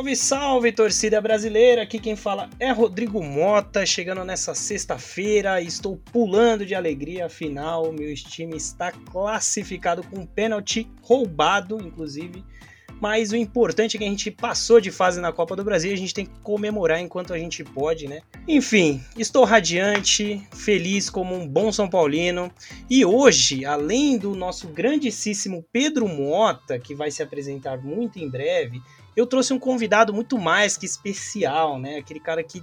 Salve, salve, torcida brasileira! Aqui quem fala é Rodrigo Mota, chegando nessa sexta-feira. Estou pulando de alegria, afinal, meu time está classificado com um pênalti roubado, inclusive. Mas o importante é que a gente passou de fase na Copa do Brasil e a gente tem que comemorar enquanto a gente pode, né? Enfim, estou radiante, feliz como um bom São Paulino. E hoje, além do nosso grandíssimo Pedro Mota, que vai se apresentar muito em breve, eu trouxe um convidado muito mais que especial, né? Aquele cara que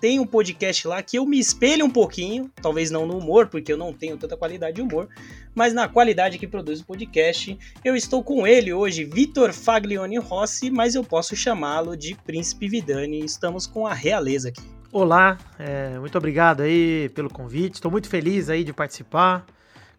tem um podcast lá que eu me espelho um pouquinho, talvez não no humor, porque eu não tenho tanta qualidade de humor, mas na qualidade que produz o podcast. Eu estou com ele hoje, Vitor Faglione Rossi, mas eu posso chamá-lo de Príncipe Vidani. Estamos com a realeza aqui. Olá, é, muito obrigado aí pelo convite. Estou muito feliz aí de participar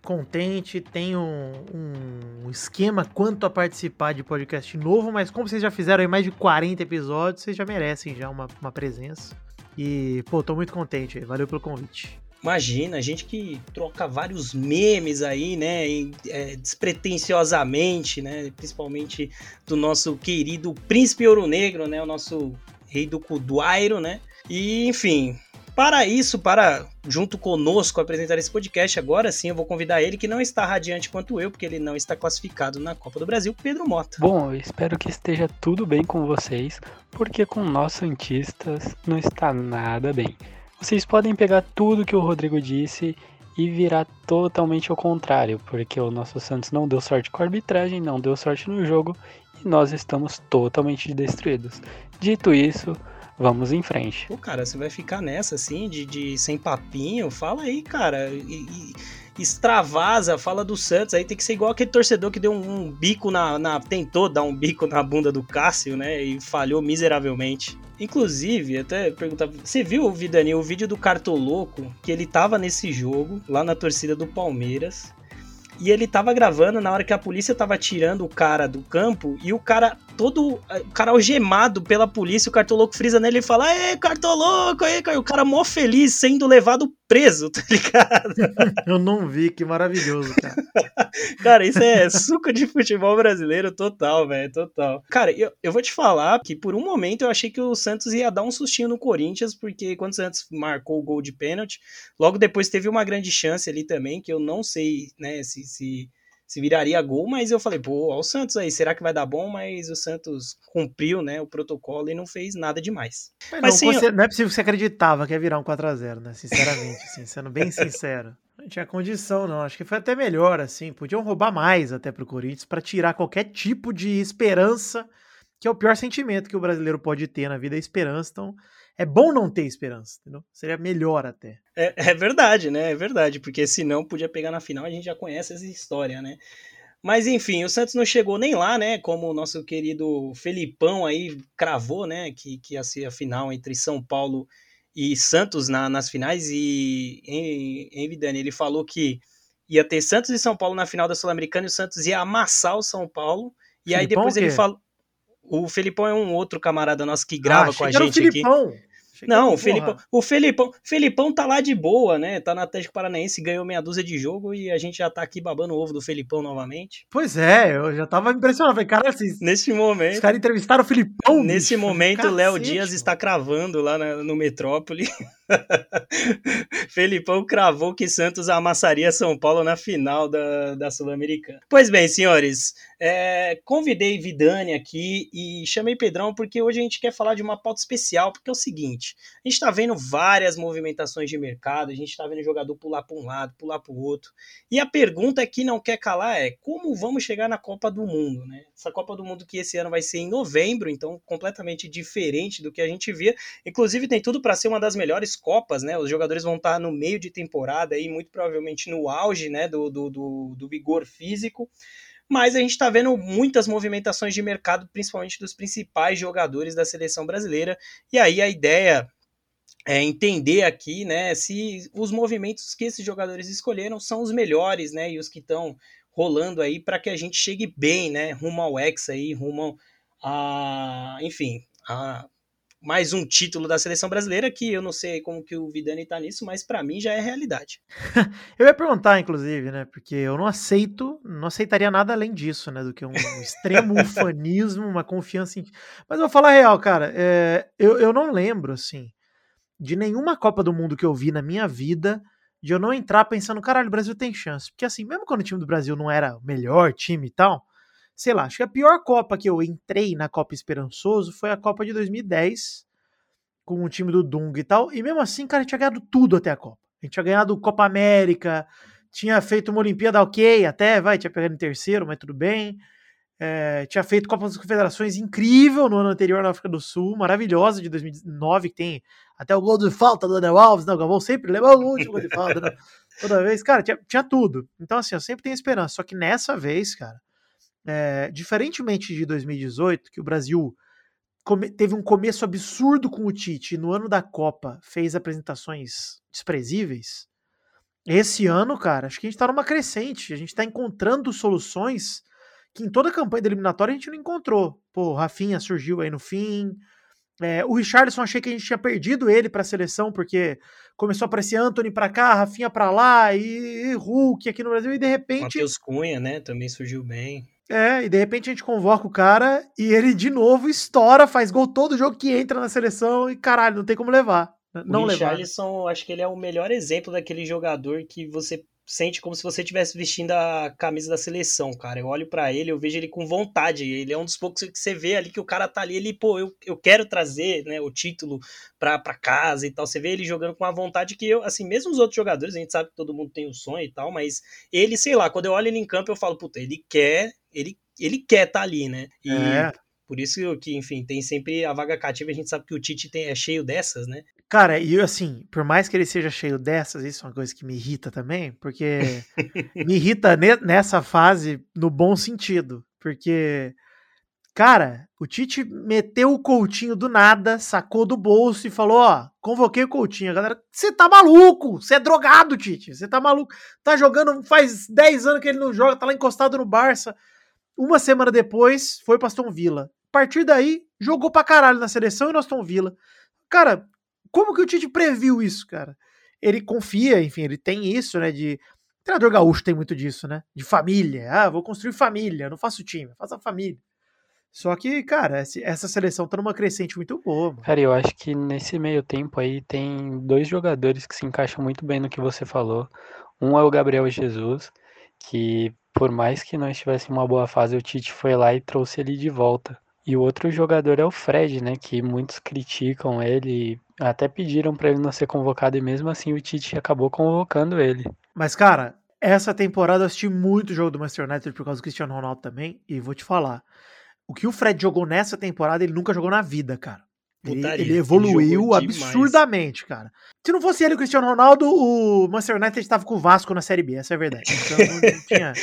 contente, tenho um, um, esquema quanto a participar de podcast novo, mas como vocês já fizeram aí mais de 40 episódios, vocês já merecem já uma, uma presença. E, pô, tô muito contente, valeu pelo convite. Imagina, a gente que troca vários memes aí, né, é, despretensiosamente, né, principalmente do nosso querido Príncipe Ouro Negro, né, o nosso rei do Cuduairo, né, e enfim, para isso, para junto conosco apresentar esse podcast, agora sim eu vou convidar ele, que não está radiante quanto eu, porque ele não está classificado na Copa do Brasil, Pedro Mota. Bom, eu espero que esteja tudo bem com vocês, porque com nós Santistas não está nada bem. Vocês podem pegar tudo que o Rodrigo disse e virar totalmente ao contrário, porque o nosso Santos não deu sorte com a arbitragem, não deu sorte no jogo e nós estamos totalmente destruídos. Dito isso, Vamos em frente. Pô, cara, você vai ficar nessa assim, de, de sem papinho? Fala aí, cara. E, e, extravasa, fala do Santos. Aí tem que ser igual aquele torcedor que deu um, um bico na, na, Tentou dar um bico na bunda do Cássio, né? E falhou miseravelmente. Inclusive, até perguntar. Você viu, Vidani, o vídeo do Cartoloco? Que ele tava nesse jogo, lá na torcida do Palmeiras. E ele tava gravando na hora que a polícia tava tirando o cara do campo e o cara todo o cara algemado pela polícia, o cartoloco frisa nele e fala: "Ei, cartoloco, aí, o cara mó feliz sendo levado preso, tá ligado? Eu não vi, que maravilhoso, cara. cara, isso é suco de futebol brasileiro total, velho, total. Cara, eu, eu vou te falar que por um momento eu achei que o Santos ia dar um sustinho no Corinthians, porque quando o Santos marcou o gol de pênalti, logo depois teve uma grande chance ali também, que eu não sei, né, se, se se viraria gol, mas eu falei, pô, ó o Santos aí, será que vai dar bom? Mas o Santos cumpriu, né, o protocolo e não fez nada demais. Mas, mas não, sim, você, não é possível que você acreditava que ia virar um 4x0, né, sinceramente, assim, sendo bem sincero. Não tinha condição, não. Acho que foi até melhor, assim. Podiam roubar mais até pro Corinthians para tirar qualquer tipo de esperança, que é o pior sentimento que o brasileiro pode ter na vida, é esperança. Então, é bom não ter esperança, entendeu? Seria melhor até. É, é, verdade, né? É verdade, porque senão podia pegar na final, a gente já conhece essa história, né? Mas enfim, o Santos não chegou nem lá, né? Como o nosso querido Felipão aí cravou, né? Que, que ia ser a final entre São Paulo e Santos na, nas finais. E em, em Vidani, ele falou que ia ter Santos e São Paulo na final da Sul-Americana e o Santos ia amassar o São Paulo. E Filipão, aí depois ele falou. O Felipão é um outro camarada nosso que grava ah, com a gente aqui. Não, o Felipão, o Felipão, Felipão tá lá de boa, né? Tá no Atlético Paranaense, ganhou meia dúzia de jogo e a gente já tá aqui babando o ovo do Felipão novamente. Pois é, eu já tava impressionado. Falei, cara, assim, nesse momento. Os caras entrevistaram o Felipão. Nesse bicho, momento, o Léo Dias está cravando lá na, no Metrópole. Felipão cravou que Santos amassaria São Paulo na final da, da Sul-Americana. Pois bem, senhores, é, convidei Vidani aqui e chamei Pedrão porque hoje a gente quer falar de uma pauta especial, porque é o seguinte, a gente está vendo várias movimentações de mercado, a gente está vendo jogador pular para um lado, pular para o outro, e a pergunta que não quer calar é como vamos chegar na Copa do Mundo, né? Essa Copa do Mundo que esse ano vai ser em novembro, então completamente diferente do que a gente via, inclusive tem tudo para ser uma das melhores Copas, né? Os jogadores vão estar no meio de temporada aí, muito provavelmente no auge, né, do, do, do, do vigor físico, mas a gente está vendo muitas movimentações de mercado, principalmente dos principais jogadores da seleção brasileira. E aí a ideia é entender aqui, né, se os movimentos que esses jogadores escolheram são os melhores, né, e os que estão rolando aí para que a gente chegue bem, né, rumo ao Hexa aí, rumo a, enfim, a mais um título da seleção brasileira, que eu não sei como que o Vidani tá nisso, mas para mim já é realidade. eu ia perguntar, inclusive, né? Porque eu não aceito, não aceitaria nada além disso, né? Do que um, extremo ufanismo, uma confiança em. Mas eu vou falar a real, cara. É, eu, eu não lembro, assim, de nenhuma Copa do Mundo que eu vi na minha vida de eu não entrar pensando, caralho, o Brasil tem chance. Porque assim, mesmo quando o time do Brasil não era o melhor time e tal, sei lá, acho que a pior Copa que eu entrei na Copa Esperançoso foi a Copa de 2010, com o time do Dung e tal. E mesmo assim, cara, a gente tinha ganhado tudo até a Copa. A gente tinha ganhado Copa América, tinha feito uma Olimpíada ok, até, vai, tinha pegado em terceiro, mas tudo bem. É, tinha feito Copa das Confederações incrível no ano anterior na África do Sul, maravilhosa de 2009, que tem até o gol de falta do Daniel Alves, não, Galvão sempre lembra o último gol de falta, né? toda vez, cara, tinha, tinha, tudo. Então, assim, eu sempre tenho esperança, só que nessa vez, cara, é, diferentemente de 2018, que o Brasil teve um começo absurdo com o Tite e no ano da Copa fez apresentações desprezíveis, esse ano, cara, acho que a gente tá numa crescente, a gente tá encontrando soluções que em toda a campanha da eliminatória a gente não encontrou. Pô, o Rafinha surgiu aí no fim. É, o Richardson achei que a gente tinha perdido ele para a seleção, porque começou a aparecer Anthony para cá, Rafinha para lá, e, e Hulk aqui no Brasil, e de repente. Matheus Cunha, né? Também surgiu bem. É, e de repente a gente convoca o cara e ele de novo estoura, faz gol todo jogo que entra na seleção e caralho, não tem como levar. Não o levar. Richarlison, acho que ele é o melhor exemplo daquele jogador que você sente como se você estivesse vestindo a camisa da seleção, cara. Eu olho para ele, eu vejo ele com vontade. Ele é um dos poucos que você vê ali que o cara tá ali, ele, pô, eu, eu quero trazer, né, o título pra, pra casa e tal. Você vê ele jogando com a vontade que eu, assim, mesmo os outros jogadores, a gente sabe que todo mundo tem o um sonho e tal, mas ele, sei lá, quando eu olho ele em campo, eu falo, puta, ele quer, ele, ele quer tá ali, né? E é. Por isso que, enfim, tem sempre a vaga cativa. A gente sabe que o Tite tem, é cheio dessas, né? Cara, e assim, por mais que ele seja cheio dessas, isso é uma coisa que me irrita também, porque me irrita nessa fase no bom sentido. Porque, cara, o Tite meteu o Coutinho do nada, sacou do bolso e falou: Ó, convoquei o Coutinho. A galera, você tá maluco? Você é drogado, Tite. Você tá maluco? Tá jogando faz 10 anos que ele não joga, tá lá encostado no Barça. Uma semana depois, foi pra Aston Villa. A partir daí, jogou pra caralho na seleção e no Aston Villa. Cara, como que o Tite previu isso, cara? Ele confia, enfim, ele tem isso, né? De. O treinador gaúcho tem muito disso, né? De família. Ah, vou construir família, não faço time, faço a família. Só que, cara, essa seleção tá numa crescente muito boa. Mano. Cara, eu acho que nesse meio tempo aí tem dois jogadores que se encaixam muito bem no que você falou. Um é o Gabriel Jesus, que por mais que não estivesse em uma boa fase, o Tite foi lá e trouxe ele de volta. E o outro jogador é o Fred, né? Que muitos criticam ele, até pediram para ele não ser convocado e mesmo assim o Tite acabou convocando ele. Mas cara, essa temporada eu assisti muito jogo do Manchester United por causa do Cristiano Ronaldo também e vou te falar, o que o Fred jogou nessa temporada ele nunca jogou na vida, cara. Ele, ele, evoluiu ele absurdamente, cara. Se não fosse ele o Cristiano Ronaldo, o Manchester United estava com o Vasco na Série B, essa é a verdade. Então, tinha...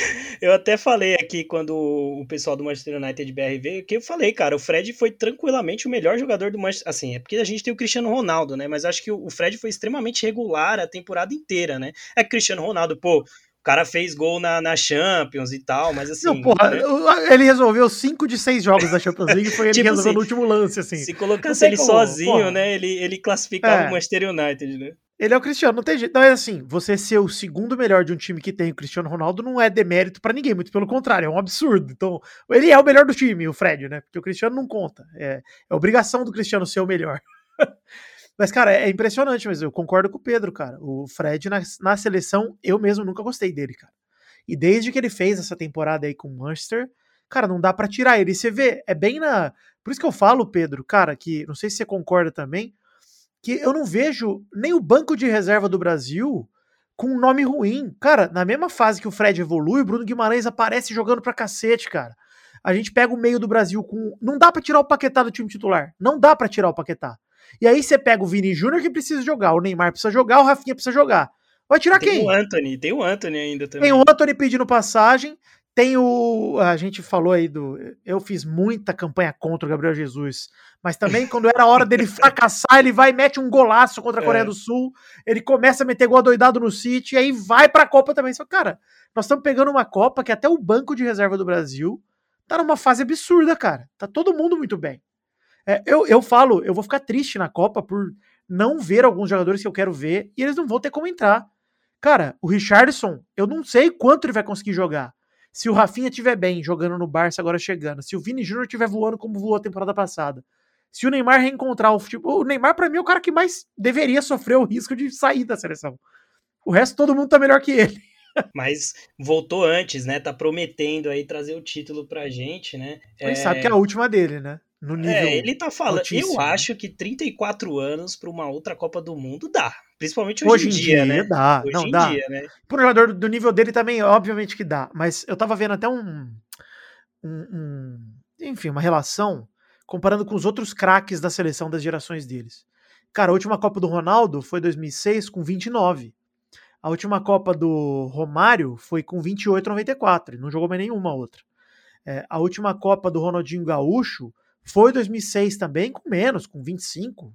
eu até falei aqui quando o pessoal do Manchester United BR veio, que eu falei, cara, o Fred foi tranquilamente o melhor jogador do Manchester. Assim, é porque a gente tem o Cristiano Ronaldo, né? Mas acho que o Fred foi extremamente regular a temporada inteira, né? É Cristiano Ronaldo, pô, cara fez gol na, na Champions e tal, mas assim. Não, porra, né? ele resolveu cinco de seis jogos da Champions League e foi ele tipo que resolveu assim, no último lance, assim. Se colocasse ele como, sozinho, porra. né? Ele, ele classificava é. o Manchester United, né? Ele é o Cristiano, não tem jeito. Não é assim, você ser o segundo melhor de um time que tem o Cristiano Ronaldo não é demérito para ninguém, muito pelo contrário, é um absurdo. Então, ele é o melhor do time, o Fred, né? Porque o Cristiano não conta. É, é obrigação do Cristiano ser o melhor. Mas, cara, é impressionante, mas eu concordo com o Pedro, cara. O Fred na, na seleção, eu mesmo nunca gostei dele, cara. E desde que ele fez essa temporada aí com o Manchester, cara, não dá para tirar ele. E você vê, é bem na. Por isso que eu falo, Pedro, cara, que não sei se você concorda também, que eu não vejo nem o banco de reserva do Brasil com um nome ruim. Cara, na mesma fase que o Fred evolui, o Bruno Guimarães aparece jogando pra cacete, cara. A gente pega o meio do Brasil com. Não dá para tirar o Paquetá do time titular. Não dá para tirar o Paquetá. E aí você pega o Vini Júnior que precisa jogar, o Neymar precisa jogar, o Rafinha precisa jogar. Vai tirar tem quem? Tem o Anthony, tem o Anthony ainda também. Tem o Anthony pedindo passagem, tem o. A gente falou aí do. Eu fiz muita campanha contra o Gabriel Jesus, mas também quando era hora dele fracassar, ele vai e mete um golaço contra a Coreia é. do Sul, ele começa a meter gol doidado no City, e aí vai pra Copa também. Só, cara, nós estamos pegando uma Copa que até o banco de reserva do Brasil tá numa fase absurda, cara. Tá todo mundo muito bem. É, eu, eu falo, eu vou ficar triste na Copa por não ver alguns jogadores que eu quero ver e eles não vão ter como entrar. Cara, o Richardson, eu não sei quanto ele vai conseguir jogar. Se o Rafinha estiver bem, jogando no Barça agora chegando, se o Vini Júnior estiver voando como voou a temporada passada, se o Neymar reencontrar o futebol. O Neymar, para mim, é o cara que mais deveria sofrer o risco de sair da seleção. O resto, todo mundo tá melhor que ele. Mas voltou antes, né? Tá prometendo aí trazer o título pra gente, né? Quem é... sabe que é a última dele, né? No nível é, ele tá falando. Altíssimo. Eu acho que 34 anos para uma outra Copa do Mundo dá. Principalmente hoje, hoje em dia, dia, né? Dá, hoje não, dá. Dia, né? Um jogador do nível dele também, obviamente que dá. Mas eu tava vendo até um, um, um enfim, uma relação comparando com os outros craques da seleção das gerações deles. Cara, a última Copa do Ronaldo foi 2006 com 29. A última Copa do Romário foi com 28 94. Ele não jogou mais nenhuma outra. É, a última Copa do Ronaldinho Gaúcho foi 2006 também, com menos, com 25,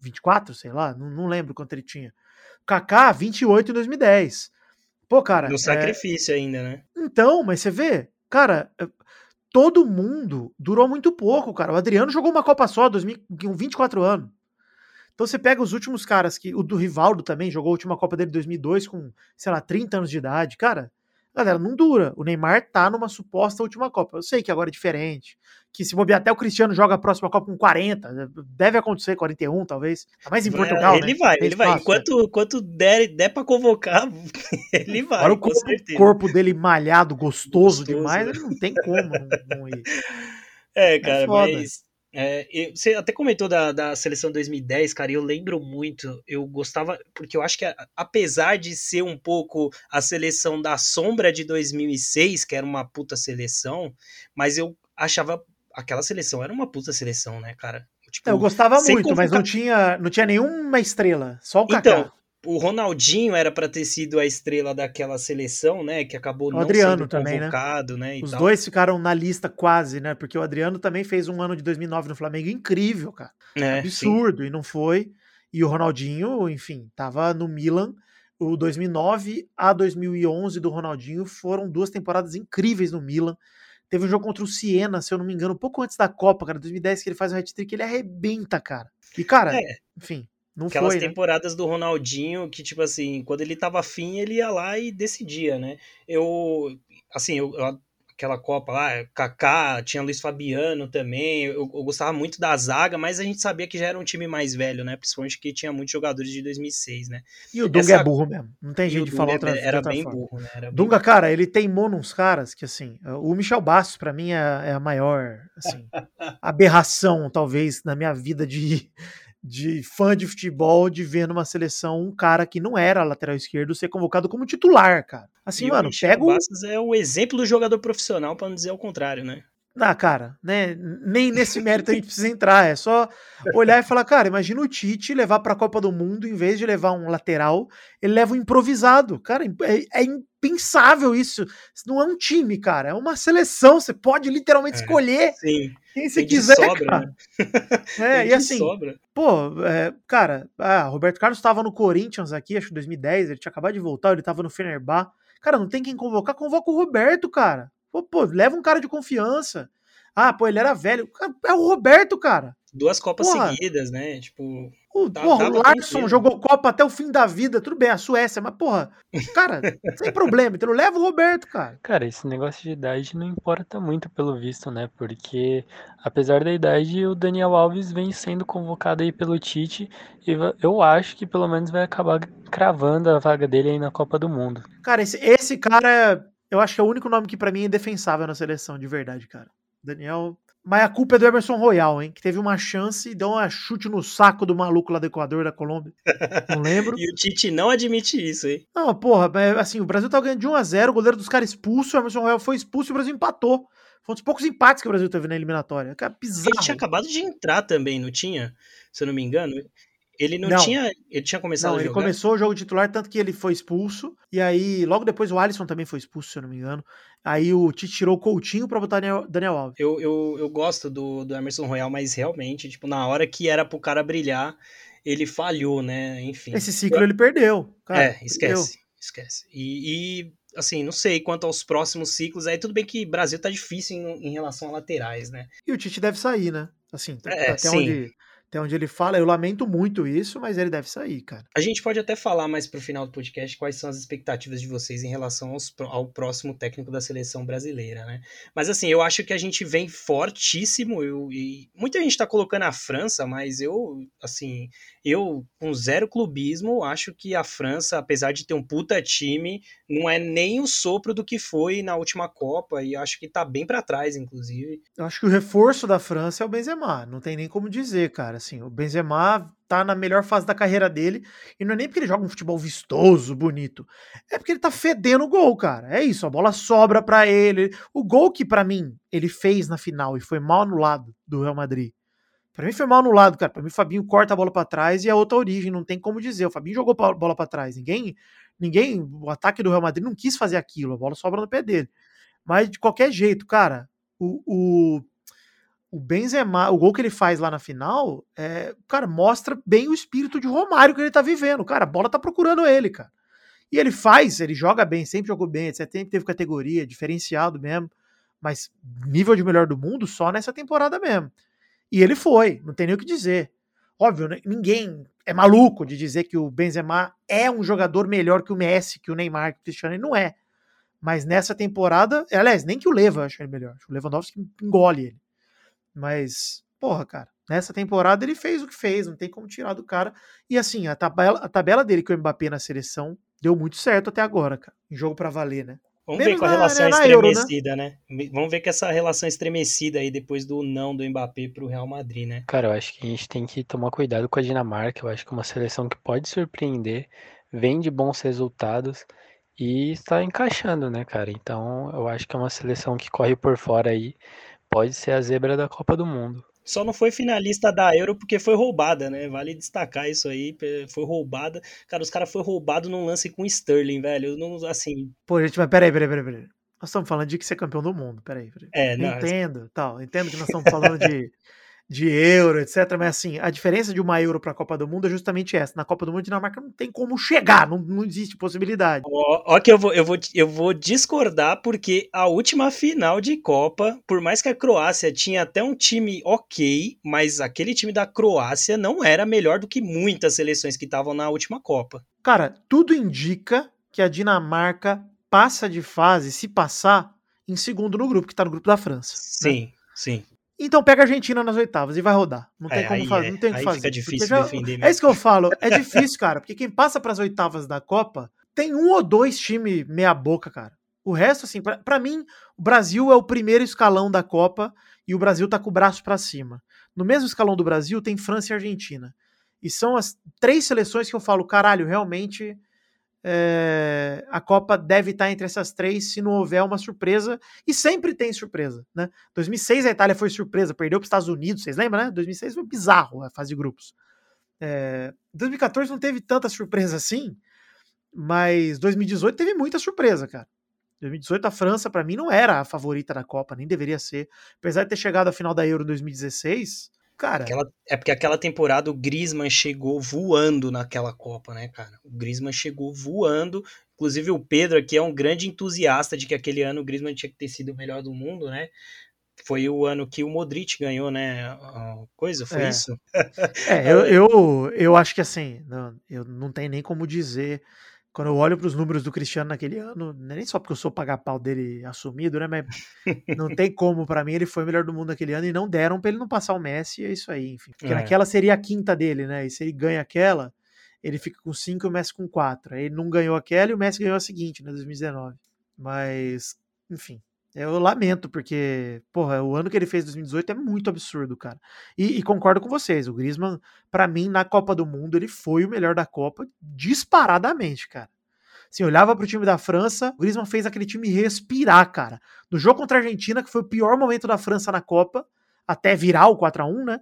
24, sei lá, não, não lembro quanto ele tinha. Kaká, 28 em 2010. Pô, cara. No é sacrifício ainda, né? Então, mas você vê, cara, é, todo mundo durou muito pouco, cara. O Adriano jogou uma Copa só, 2000, com 24 anos. Então você pega os últimos caras, que o do Rivaldo também jogou a última Copa dele em 2002 com, sei lá, 30 anos de idade. Cara, galera, não dura. O Neymar tá numa suposta última Copa. Eu sei que agora é diferente. Que se bobear até o Cristiano joga a próxima Copa com 40, deve acontecer 41, talvez. Tá mais em Portugal, Ele né? vai, ele vai. Enquanto, enquanto der, der pra convocar, ele vai. Agora o corpo, corpo dele malhado, gostoso, gostoso, demais, ele não tem como não, não ir. É, cara, é mas é, você até comentou da, da seleção 2010, cara, e eu lembro muito, eu gostava, porque eu acho que apesar de ser um pouco a seleção da sombra de 2006, que era uma puta seleção, mas eu achava aquela seleção era uma puta seleção, né, cara? Tipo, eu gostava muito, mas não tinha, não tinha nenhuma estrela, só o Kaká. Então, o Ronaldinho era para ter sido a estrela daquela seleção, né? Que acabou o não Adriano sendo também, né? convocado, né? né Os tal. dois ficaram na lista quase, né? Porque o Adriano também fez um ano de 2009 no Flamengo incrível, cara. É, Absurdo, sim. e não foi. E o Ronaldinho, enfim, tava no Milan. O 2009 a 2011 do Ronaldinho foram duas temporadas incríveis no Milan. Teve um jogo contra o Siena, se eu não me engano, pouco antes da Copa, cara, 2010, que ele faz um hat-trick, ele arrebenta, cara. E, cara, é. enfim, não Aquelas foi, né? temporadas né? do Ronaldinho que, tipo assim, quando ele tava afim, ele ia lá e decidia, né? Eu, assim, eu, eu aquela Copa lá, Kaká, tinha Luiz Fabiano também, eu, eu, gostava muito da zaga, mas a gente sabia que já era um time mais velho, né? Principalmente que tinha muitos jogadores de 2006, né? E o Dunga Essa... é burro mesmo, não tem jeito de falar outra Era, outra bem forma. burro, né? Era Dunga, bem... cara, ele teimou nos caras que, assim, o Michel Bastos, para mim, é, é, a maior, assim, aberração, talvez, na minha vida de de fã de futebol de ver numa seleção um cara que não era lateral esquerdo ser convocado como titular, cara. Assim, e mano, pega o. é o exemplo do jogador profissional, para não dizer o contrário, né? Ah, cara, né? Nem nesse mérito a gente precisa entrar. É só olhar e falar, cara, imagina o Tite levar para a Copa do Mundo, em vez de levar um lateral, ele leva um improvisado. Cara, é, é impensável isso. Isso não é um time, cara, é uma seleção. Você pode literalmente é, escolher sim. quem você quiser. Sobra, cara. Né? É, e assim, sobra. pô, é, cara, ah, Roberto Carlos estava no Corinthians aqui, acho que 2010, ele tinha acabado de voltar, ele estava no Fenerbah. Cara, não tem quem convocar, convoca o Roberto, cara. Pô, pô, leva um cara de confiança. Ah, pô, ele era velho. É o Roberto, cara. Duas Copas porra. seguidas, né? Tipo. O, tá, porra, o Larson jogou Copa até o fim da vida, tudo bem, a Suécia, mas, porra, cara, sem problema, então leva o Roberto, cara. Cara, esse negócio de idade não importa muito, pelo visto, né? Porque, apesar da idade, o Daniel Alves vem sendo convocado aí pelo Tite e eu acho que pelo menos vai acabar cravando a vaga dele aí na Copa do Mundo. Cara, esse, esse cara eu acho que é o único nome que para mim é defensável na seleção, de verdade, cara. Daniel. Mas a culpa é do Emerson Royal, hein? Que teve uma chance e deu um chute no saco do maluco lá do Equador, da Colômbia. Não lembro. e o Tite não admite isso, hein? Não, porra, assim, o Brasil tá ganhando de 1 a 0 o goleiro dos caras expulso, o Emerson Royal foi expulso e o Brasil empatou. Foi um dos poucos empates que o Brasil teve na eliminatória. Cara, bizarro. Ele tinha acabado de entrar também, não tinha? Se eu não me engano. Ele não, não, tinha. Ele tinha começado não, a jogar? ele começou o jogo titular, tanto que ele foi expulso. E aí, logo depois, o Alisson também foi expulso, se eu não me engano. Aí o Tite tirou o Coutinho pra botar Daniel, Daniel Alves. Eu, eu, eu gosto do, do Emerson Royal, mas realmente, tipo, na hora que era pro cara brilhar, ele falhou, né? Enfim. Esse ciclo ele perdeu. Cara, é, esquece. Perdeu. Esquece. E, e, assim, não sei quanto aos próximos ciclos. Aí tudo bem que Brasil tá difícil em, em relação a laterais, né? E o Tite deve sair, né? Assim, É, até sim. onde até onde ele fala, eu lamento muito isso, mas ele deve sair, cara. A gente pode até falar mais pro final do podcast quais são as expectativas de vocês em relação aos, ao próximo técnico da seleção brasileira, né? Mas assim, eu acho que a gente vem fortíssimo eu, e muita gente tá colocando a França, mas eu, assim, eu com zero clubismo, acho que a França, apesar de ter um puta time, não é nem o sopro do que foi na última Copa e acho que tá bem para trás, inclusive. Eu acho que o reforço da França é o Benzema, não tem nem como dizer, cara assim, o Benzema tá na melhor fase da carreira dele, e não é nem porque ele joga um futebol vistoso, bonito, é porque ele tá fedendo o gol, cara. É isso, a bola sobra para ele. O gol que para mim ele fez na final e foi mal anulado do Real Madrid. Para mim foi mal anulado, cara. Para mim o Fabinho corta a bola para trás e é outra origem, não tem como dizer. O Fabinho jogou a bola para trás. Ninguém, ninguém, o ataque do Real Madrid não quis fazer aquilo, a bola sobra no pé dele. Mas de qualquer jeito, cara, o, o o Benzema, o gol que ele faz lá na final, é, cara, mostra bem o espírito de Romário que ele tá vivendo. Cara, a bola tá procurando ele, cara. E ele faz, ele joga bem, sempre jogou bem, sempre teve categoria, diferenciado mesmo, mas nível de melhor do mundo só nessa temporada mesmo. E ele foi, não tem nem o que dizer. Óbvio, né, ninguém é maluco de dizer que o Benzema é um jogador melhor que o Messi, que o Neymar, que o Cristiano, ele não é. Mas nessa temporada, aliás, nem que o Leva acho ele melhor. O Lewandowski engole ele. Mas, porra, cara, nessa temporada ele fez o que fez, não tem como tirar do cara. E assim, a tabela, a tabela dele com o Mbappé na seleção deu muito certo até agora, cara. Em jogo para valer, né? Vamos Menos ver com a relação na, na estremecida, Euro, né? né? Vamos ver com essa relação estremecida aí depois do não do Mbappé pro Real Madrid, né? Cara, eu acho que a gente tem que tomar cuidado com a Dinamarca. Eu acho que é uma seleção que pode surpreender, vem de bons resultados e está encaixando, né, cara? Então, eu acho que é uma seleção que corre por fora aí pode ser a zebra da Copa do Mundo. Só não foi finalista da Euro porque foi roubada, né? Vale destacar isso aí. Foi roubada. Cara, os caras foram roubados num lance com Sterling, velho. Não, assim. Pô, gente, mas peraí, peraí, peraí, peraí. Nós estamos falando de que ser campeão do mundo. Peraí, peraí. É, não. Entendo, tal. Entendo que nós estamos falando de de euro, etc. Mas assim, a diferença de uma euro para a Copa do Mundo é justamente essa. Na Copa do Mundo, a Dinamarca não tem como chegar, não, não existe possibilidade. Ó, ó, que eu vou, eu, vou, eu vou discordar, porque a última final de Copa, por mais que a Croácia tinha até um time ok, mas aquele time da Croácia não era melhor do que muitas seleções que estavam na última Copa. Cara, tudo indica que a Dinamarca passa de fase, se passar, em segundo no grupo, que tá no grupo da França. Sim, né? sim. Então pega a Argentina nas oitavas e vai rodar. Não tem É, como fazer. é. Não tem que fazer. fica difícil já- defender É mesmo. isso que eu falo. É difícil, cara. Porque quem passa para as oitavas da Copa tem um ou dois times meia boca, cara. O resto, assim, pra pra mim, o Brasil é o primeiro escalão da Copa e o Brasil tá com o braço para cima. No mesmo escalão do Brasil tem França e Argentina. E são as três seleções que eu falo, caralho, realmente é, a Copa deve estar entre essas três se não houver uma surpresa. E sempre tem surpresa, né? 2006 a Itália foi surpresa, perdeu para os Estados Unidos, vocês lembram, né? 2006 foi bizarro a fase de grupos. É, 2014 não teve tanta surpresa assim, mas 2018 teve muita surpresa, cara. 2018 a França para mim não era a favorita da Copa, nem deveria ser. Apesar de ter chegado à final da Euro em 2016, cara, Aquela- é porque aquela temporada o Griezmann chegou voando naquela Copa, né, cara? O Griezmann chegou voando. Inclusive o Pedro aqui é um grande entusiasta de que aquele ano o Griezmann tinha que ter sido o melhor do mundo, né? Foi o ano que o Modric ganhou, né? A coisa, foi É. isso? É, eu, eu, eu acho que assim, não, eu não tenho nem como dizer. Quando eu olho para os números do Cristiano naquele ano, não é nem só porque eu sou pagar-pau dele assumido, né? Mas não tem como, para mim, ele foi o melhor do mundo naquele ano e não deram para ele não passar o Messi, é isso aí, enfim. Porque É. naquela seria a quinta dele, né? E se ele ganha aquela, ele fica com cinco e o Messi com quatro. Aí ele não ganhou aquela e o Messi ganhou a seguinte, né? 2019. Mas, enfim. Eu lamento, porque, porra, o ano que ele fez 2018 é muito absurdo, cara. E, e concordo com vocês, o Griezmann, pra mim, na Copa do Mundo, ele foi o melhor da Copa disparadamente, cara. Assim, olhava pro time da França, o Griezmann fez aquele time respirar, cara. No jogo contra a Argentina, que foi o pior momento da França na Copa, até virar o 4 a 1 né?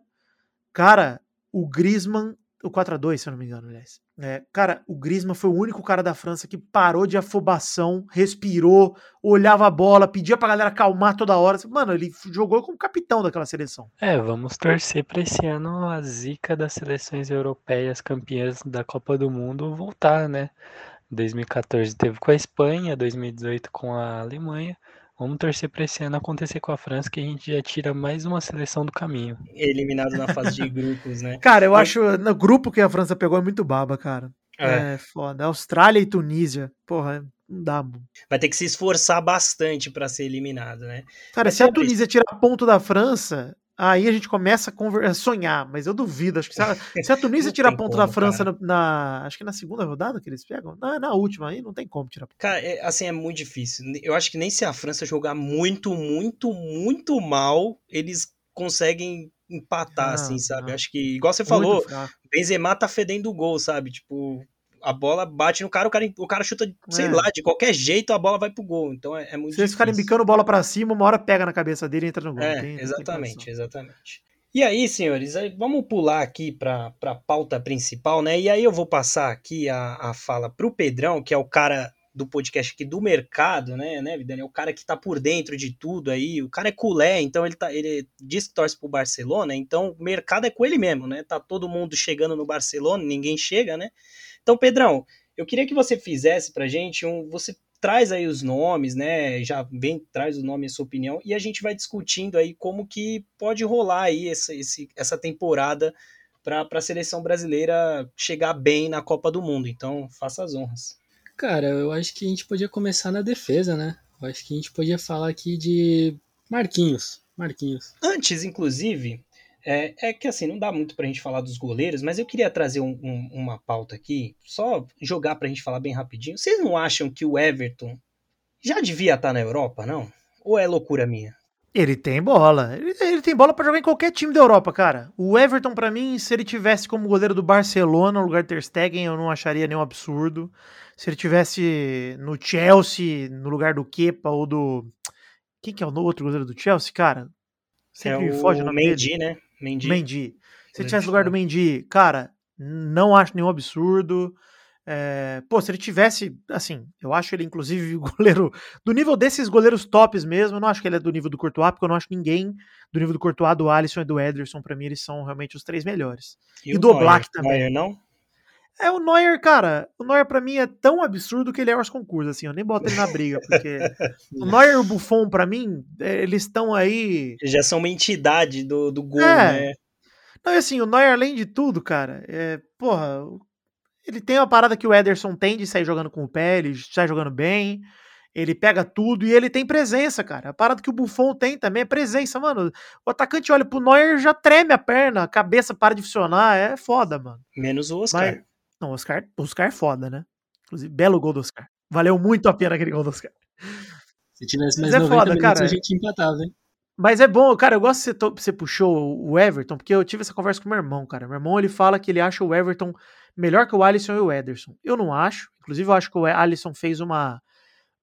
Cara, o Griezmann, o 4 a 2 se eu não me engano, aliás. É, cara, o Griezmann foi o único cara da França que parou de afobação, respirou, olhava a bola, pedia pra galera acalmar toda hora. Mano, ele jogou como capitão daquela seleção. É, vamos torcer para esse ano a zica das seleções europeias campeãs da Copa do Mundo voltar, né? 2014 teve com a Espanha, 2018 com a Alemanha, Vamos torcer para esse ano acontecer com a França, que a gente já tira mais uma seleção do caminho. Eliminado na fase de grupos, né? Cara, eu acho. No grupo que a França pegou é muito baba, cara. É, é foda. Austrália e Tunísia. Porra, não dá. Vai ter que se esforçar bastante para ser eliminado, né? Cara, Mas se a Tunísia tirar ponto da França, Aí a gente começa a, sonhar, mas eu duvido. Acho que se a, se a Tunísia tirar ponto como, da França na, na, Acho que na segunda rodada que eles pegam. Na, na última, aí não tem como tirar ponto. Cara, é, assim, é muito difícil. Eu acho que nem se a França jogar muito, muito, muito mal, eles conseguem empatar, assim, sabe? Acho que, igual você falou, Benzema tá fedendo o gol, sabe? Tipo, a bola bate no cara, o cara, o cara chuta, sei é. lá, de qualquer jeito a bola vai pro gol. Então é, é muito Se eles ficarem bicando bola para cima, uma hora pega na cabeça dele e entra no gol. É, tem, exatamente, tem exatamente. E aí, senhores, vamos pular aqui para a pauta principal, né? E aí eu vou passar aqui a, a fala pro Pedrão, que é o cara do podcast aqui do mercado, né, né, Vidani? É o cara que tá por dentro de tudo aí. O cara é culé, então ele tá, ele diz que torce pro Barcelona, então o mercado é com ele mesmo, né? Tá todo mundo chegando no Barcelona, ninguém chega, né? Então, Pedrão, eu queria que você fizesse pra gente um. Você traz aí os nomes, né? Já vem, traz o nome e a sua opinião, e a gente vai discutindo aí como que pode rolar aí essa, esse, essa temporada para a seleção brasileira chegar bem na Copa do Mundo. Então, faça as honras. Cara, eu acho que a gente podia começar na defesa, né? Eu acho que a gente podia falar aqui de Marquinhos. Marquinhos. Antes, inclusive, é, é, que assim, não dá muito pra gente falar dos goleiros, mas eu queria trazer um, um, uma pauta aqui, só jogar pra gente falar bem rapidinho. Vocês não acham que o Everton já devia estar tá na Europa, não? Ou é loucura minha? Ele tem bola. Ele, ele tem bola para jogar em qualquer time da Europa, cara. O Everton, para mim, se ele tivesse como goleiro do Barcelona no lugar de Ter Stegen, eu não acharia nenhum absurdo. Se ele tivesse no Chelsea, no lugar do Kepa ou do. Quem que é o outro goleiro do Chelsea, cara? Sempre é foge o nome Mendy, né? Mendy. Mendy. Se ele tivesse lugar do Mendy, cara, não acho nenhum absurdo. É, pô, se ele tivesse, assim, eu acho ele inclusive goleiro do nível desses goleiros tops mesmo. Eu não acho que ele é do nível do Courtois, porque eu não acho ninguém do nível do Courtois, do Alisson e do Ederson. Para mim, eles são realmente os três melhores. E, e do Black também. Neuer, não? É, o Neuer, cara, o Neuer pra mim é tão absurdo que ele é os concursos, assim, eu nem boto ele na briga, porque o Neuer e o Buffon, pra mim, é, eles estão aí... Já são uma entidade do, do gol, é. né? Não, e assim, o Neuer, além de tudo, cara, é, porra, ele tem uma parada que o Ederson tem de sair jogando com o pé, ele sai jogando bem, ele pega tudo e ele tem presença, cara. A parada que o Buffon tem também é presença, mano. O atacante olha pro Neuer já treme a perna, a cabeça para de funcionar, é foda, mano. Menos o Oscar. Mas, não, Oscar, Oscar é foda, né? Inclusive, belo gol do Oscar. Valeu muito a pena aquele gol do Oscar. Se tivesse mais Mas é 90 foda, minutos, cara. a gente empatava, hein? Mas é bom, cara, eu gosto que você, você puxou o Everton, porque eu tive essa conversa com meu irmão, cara. Meu irmão, ele fala que ele acha o Everton melhor que o Alisson e o Ederson. Eu não acho. Inclusive, eu acho que o Alisson fez uma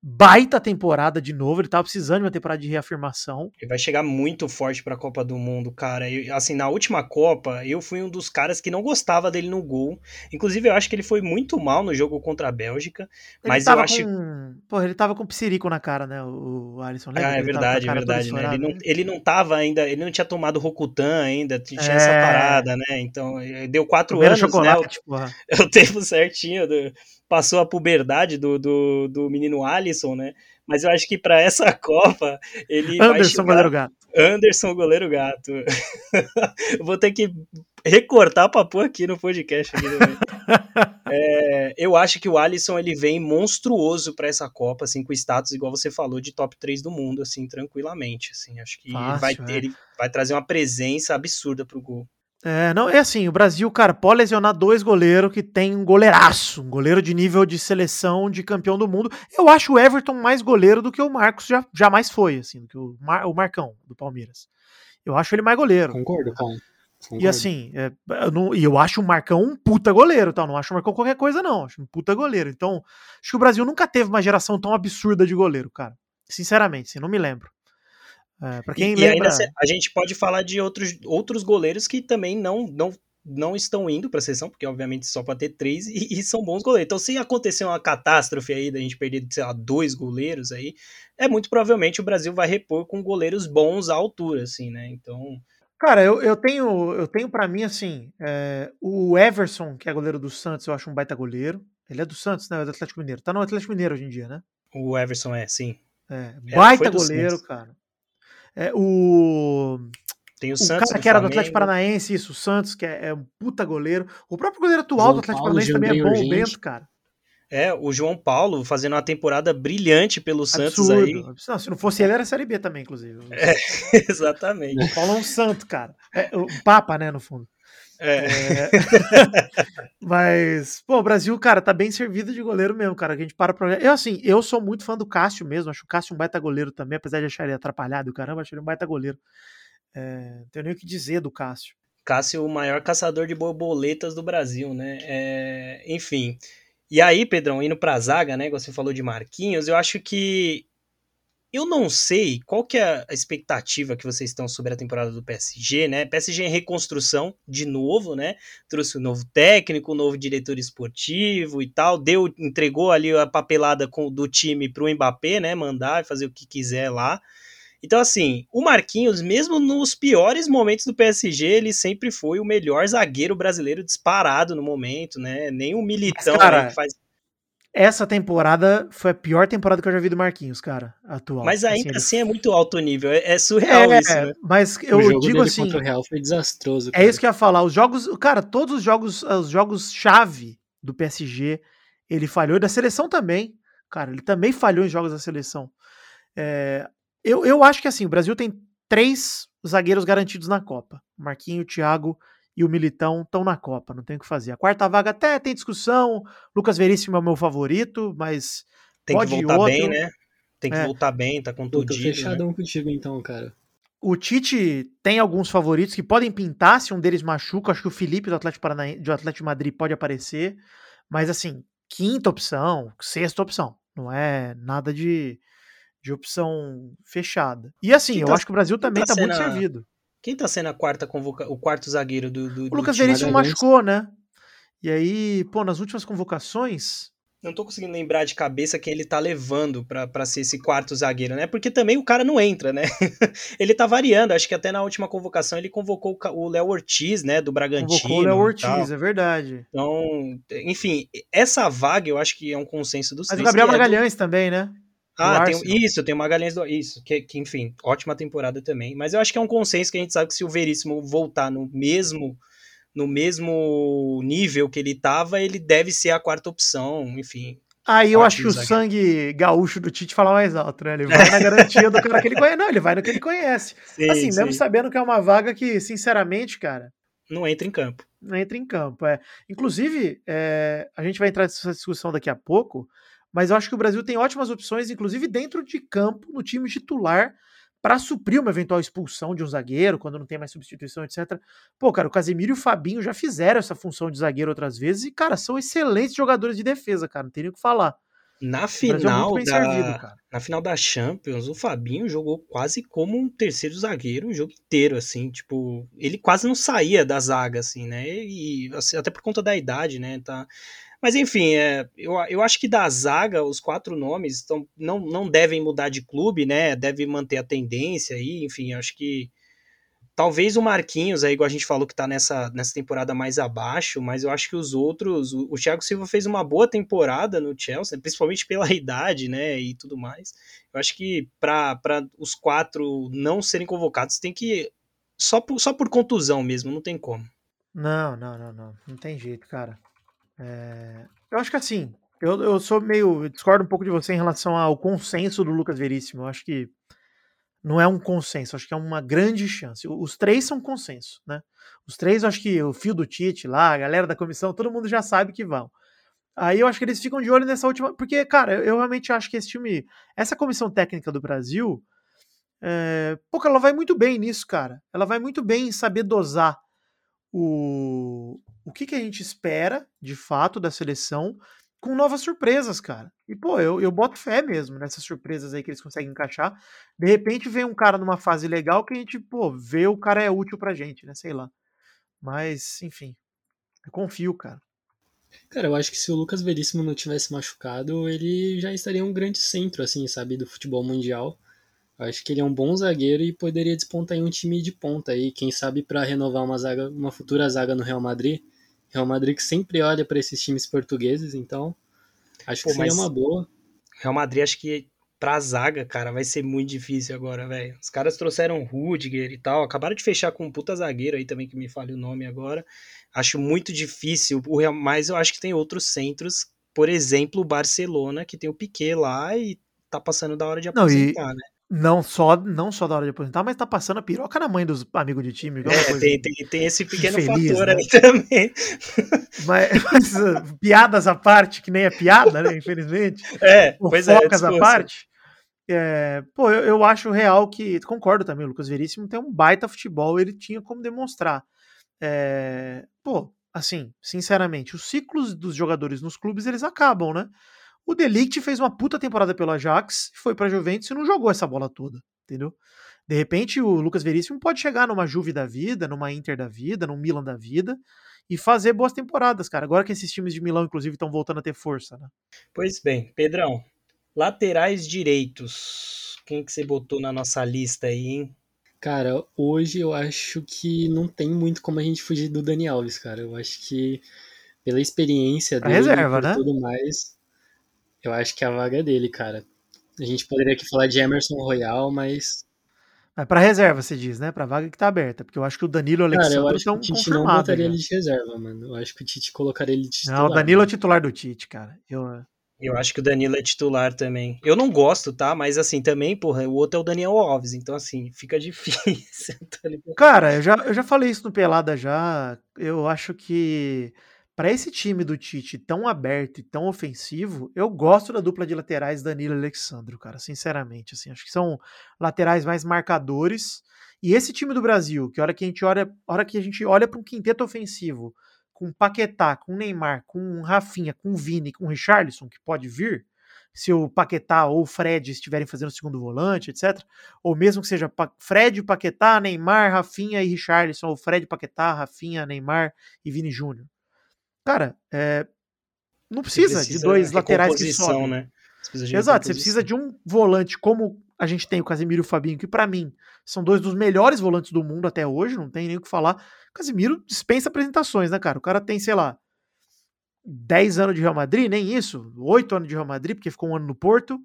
baita temporada de novo. Ele tava precisando de uma temporada de reafirmação. Ele vai chegar muito forte pra Copa do Mundo, cara. Eu, assim, na última Copa, eu fui um dos caras que não gostava dele no gol. Inclusive, eu acho que ele foi muito mal no jogo contra a Bélgica. Ele mas eu acho. Com... Pô, ele tava com psirico na cara, né? O Alisson. Lembra? Ah, é verdade, é verdade. Né? Ele, não, ele não tava ainda. Ele não tinha tomado Rokutan ainda. Tinha é... essa parada, né? Então, deu quatro Primeiro anos, né? O, o tempo certinho do passou a puberdade do, do, do menino Alisson, né? Mas eu acho que para essa Copa ele Anderson, vai goleiro gato. Anderson, goleiro gato. Vou ter que recortar pra pôr aqui no podcast. Aqui é, eu acho que o Alisson ele vem monstruoso para essa Copa, assim, com status, igual você falou, de top 3 do mundo, assim, tranquilamente. Assim, acho que Fácil, vai, é. ele vai trazer uma presença absurda pro gol. É, não, é assim, o Brasil, cara, pode lesionar dois goleiros que tem um goleiraço, um goleiro de nível de seleção de campeão do mundo. Eu acho o Everton mais goleiro do que o Marcos já, jamais foi, assim, do que o, Mar, o Marcão do Palmeiras. Eu acho ele mais goleiro. Concordo, Paulo. E assim, é, eu não, e eu acho o Marcão um puta goleiro, tá? Não acho o Marcão qualquer coisa, não. Acho um puta goleiro. Então, acho que o Brasil nunca teve uma geração tão absurda de goleiro, cara. Sinceramente, assim, não me lembro. É, para quem e, lembra... ainda a gente pode falar de outros, outros goleiros que também não, não, não estão indo para a seleção, porque obviamente só pode ter três e, e, são bons goleiros. Então, se acontecer uma catástrofe aí da gente perder, sei lá, dois goleiros aí, é muito provavelmente o Brasil vai repor com goleiros bons à altura, assim, né? Então. Cara, eu, eu tenho, eu tenho para mim assim, é, o Everson, que é goleiro do Santos, eu acho um baita goleiro. Ele é do Santos, né? É do Atlético Mineiro. Tá no Atlético Mineiro hoje em dia, né? O Everson é, sim. É, baita goleiro, Santos. cara. É, o. Tem o, o Santos. cara que era do Atlético Paranaense, isso, o Santos, que é, é um puta goleiro. O próprio goleiro atual João do Atlético Paranaense também é bom, o Bento, cara. É, o João Paulo fazendo uma temporada brilhante pelo Absurdo. Santos aí. Não, se não fosse ele, era Série B também, inclusive. É, exatamente. O Paulo é um santo, cara. É, o Papa, né, no fundo. É. É... Mas, pô, o Brasil, cara, tá bem servido de goleiro mesmo, cara. Que a gente para pra... Eu, assim, eu sou muito fã do Cássio mesmo. Acho o Cássio um baita goleiro também, apesar de achar ele atrapalhado. Caramba, acho ele um baita goleiro. É... Não tenho nem o que dizer do Cássio. Cássio, o maior caçador de borboletas do Brasil, né? É... Enfim. E aí, Pedrão, indo pra zaga, né? Você falou de Marquinhos, eu acho que. Eu não sei qual que é a expectativa que vocês estão sobre a temporada do PSG, né? PSG em reconstrução de novo, né? Trouxe um novo técnico, um novo diretor esportivo e tal, deu, entregou ali a papelada com, do time pro Mbappé, né? Mandar e fazer o que quiser lá. Então, assim, o Marquinhos, mesmo nos piores momentos do PSG, ele sempre foi o melhor zagueiro brasileiro disparado no momento, né? Nem o Militão Mas, cara, né, faz. Essa temporada foi a pior temporada que eu já vi do Marquinhos, cara, atual. Mas ainda assim, assim é muito alto nível, é, é surreal é, isso, né? Mas eu o jogo digo dele assim. contra o Real foi desastroso. É cara. isso que eu ia falar. Os jogos, cara, todos os jogos, os jogos chave do PSG, ele falhou e da seleção também. Cara, ele também falhou em jogos da seleção. É, eu, eu acho que assim, o Brasil tem três zagueiros garantidos na Copa. O Marquinho, o Thiago e o Militão estão na Copa, não tem o que fazer. A quarta vaga até tem discussão. Lucas Veríssimo é o meu favorito, mas Tem pode que voltar outro. bem, né? Tem que É. voltar bem, tá com Eu tô tudo. Né? fechadão contigo então, cara. O Tite tem alguns favoritos que podem pintar se um deles machuca. Acho que o Felipe do Atlético, Paranaense, do Atlético de Madrid pode aparecer. Mas assim, quinta opção, sexta opção. Não é nada de, de opção fechada. E assim, Quem eu acho que o Brasil também tá tá, muito servido. Quem tá sendo a quarta convoca... o quarto zagueiro do, do, O Lucas? Veríssimo Magalhães. machucou, né? E aí, pô, nas últimas convocações, Não tô conseguindo lembrar de cabeça quem ele tá levando pra ser esse quarto zagueiro, né? Porque também o cara não entra, né? ele tá variando. Acho que até na última convocação ele convocou o Léo Ortiz, né? Do Bragantino. convocou o Léo. Ortiz, é verdade. Então, enfim, essa vaga eu acho que é um consenso dos Mas o. Gabriel que é do- Magalhães também, né? Ah, tem, isso, tem o Magalhães do. Isso, que, que, enfim, ótima temporada também. Mas eu acho que é um consenso que a gente sabe que se o Veríssimo voltar no mesmo no mesmo nível que ele tava, ele deve ser a quarta opção, enfim. Aí eu Ótimo acho que o sangue gaúcho do Tite fala mais alto, né? Ele vai na garantia do cara que ele conhece. Não, ele vai no que ele conhece. Sim, assim, sim. mesmo sabendo que é uma vaga que, sinceramente, cara, Não entra em campo. não entra em campo. É. Inclusive, é, a gente vai entrar nessa discussão daqui a pouco, mas eu acho que o Brasil tem ótimas opções, inclusive dentro de campo, no time titular, para suprir uma eventual expulsão de um zagueiro, quando não tem mais substituição, etc. Pô, cara, o Casemiro e o Fabinho já fizeram essa função de zagueiro outras vezes e, cara, são excelentes jogadores de defesa, cara, não tem nem o que falar. Na é final, bem da, servido, na final da Champions, o Fabinho jogou quase como um terceiro zagueiro o jogo inteiro, assim, tipo, ele quase não saía da zaga, assim, né? E assim, até por conta da idade, né? Tá. Mas enfim, é, eu, eu acho que da zaga, os quatro nomes tão, não, não devem mudar de clube, né? Deve manter a tendência aí, enfim, acho que talvez o Marquinhos, aí, igual a gente falou que tá nessa, nessa temporada mais abaixo, mas eu acho que os outros, o, o Thiago Silva fez uma boa temporada no Chelsea, principalmente pela idade, né, e tudo mais. Eu acho que para os quatro não serem convocados tem que só por, só por contusão mesmo, não tem como. Não, não, não, não. Não tem jeito, cara. É, Eu acho que assim, eu, eu sou meio. eu discordo um pouco de você em relação ao consenso do Lucas Veríssimo. Eu acho que não é um consenso, acho que é uma grande chance. Os três são consenso, né? Os três, acho que o fio do Tite lá, a galera da comissão, todo mundo já sabe que vão. Aí eu acho que eles ficam de olho nessa última. Porque, cara, eu realmente acho que esse time. Essa comissão técnica do Brasil. É, pô, ela vai muito bem nisso, cara. Ela vai muito bem em saber dosar o, o que, que a gente espera, de fato, da seleção, com novas surpresas, cara. E, pô, eu, eu boto fé mesmo nessas surpresas aí que eles conseguem encaixar. De repente vem um cara numa fase legal que a gente, pô, vê o cara é útil pra gente, né? Sei lá. Mas, enfim. Eu confio, cara. Cara, eu acho que se o Lucas Veríssimo não tivesse machucado, ele já estaria um grande centro, assim, sabe, do futebol mundial. Eu acho que ele é um bom zagueiro e poderia despontar em um time de ponta aí, quem sabe para renovar uma zaga, uma futura zaga no Real Madrid. Real Madrid que sempre olha para esses times portugueses, então acho Pô, que seria uma boa. Real Madrid, acho que pra zaga, cara, vai ser muito difícil agora, velho. Os caras trouxeram Rudiger e tal, acabaram de fechar com um puta zagueiro aí também, que me fale o nome agora. Acho muito difícil, o Real, mas eu acho que tem outros centros, por exemplo, o Barcelona, que tem o Piquet lá e tá passando da hora de aposentar, não, e, né? Não só, não só da hora de aposentar, mas tá passando a piroca na mãe dos amigos de time. É, tem, tem, tem, esse pequeno infeliz, fator né? aí também. Mas, mas, uh, piadas à parte, que nem é piada, né? Infelizmente. É, pois é. Focas à parte. É, pô, eu, eu acho real que. Concordo também, o Lucas Veríssimo tem um baita futebol, ele tinha como demonstrar. É, pô, assim, sinceramente, os ciclos dos jogadores nos clubes eles acabam, né? O Delict fez uma puta temporada pelo Ajax, foi pra Juventus e não jogou essa bola toda, entendeu? De repente, o Lucas Veríssimo pode chegar numa Juve da vida, numa Inter da vida, num Milan da vida e fazer boas temporadas, cara. Agora que esses times de Milão, inclusive, estão voltando a ter força, né? Pois bem, Pedrão, laterais direitos. Quem que você botou na nossa lista aí, hein? Cara, hoje eu acho que não tem muito como a gente fugir do Dani Alves, cara. Eu acho que pela experiência dele reserva, e né? tudo mais, eu acho que a vaga é dele, cara. A gente poderia aqui falar de Emerson Royal, mas. Mas pra reserva, você diz, né? Pra vaga que tá aberta. Porque eu acho que o Danilo e o Alexandre Cara, eu acho estão que o Tite não botaria ele de reserva, mano. Eu acho que o Tite colocaria ele de titular. Não, o Danilo é o titular do Tite, cara. Eu, Eu acho que o Danilo é titular também. Eu não gosto, tá? Mas assim, também, porra, o outro é o Daniel Alves. Então, assim, fica difícil. tá? Cara, eu já, eu já falei isso no Pelada já. Eu acho que para esse time do Tite tão aberto e tão ofensivo, eu gosto da dupla de laterais Danilo e Alexandro, cara, sinceramente, assim, acho que são laterais mais marcadores. E esse time do Brasil, que hora que a gente olha, hora que a gente olha para um quinteto ofensivo, com Paquetá, com Neymar, com Rafinha, com Vini, com Richarlison, que pode vir, se o Paquetá ou o Fred estiverem fazendo o segundo volante, etc. Ou mesmo que seja Fred, Paquetá, Neymar, Rafinha e Richarlison, ou Fred, Paquetá, Rafinha, Neymar e Vini Júnior. Cara, é, não precisa, precisa, de dois laterais que sobem. Né? Você Exato, você precisa de um volante como a gente tem o Casemiro e o Fabinho, que para mim são dois dos melhores volantes do mundo até hoje, não tem nem o que falar. O Casemiro dispensa apresentações, né, cara? O cara tem, sei lá, 10 anos de Real Madrid, nem isso, 8 anos de Real Madrid, porque ficou um ano no Porto,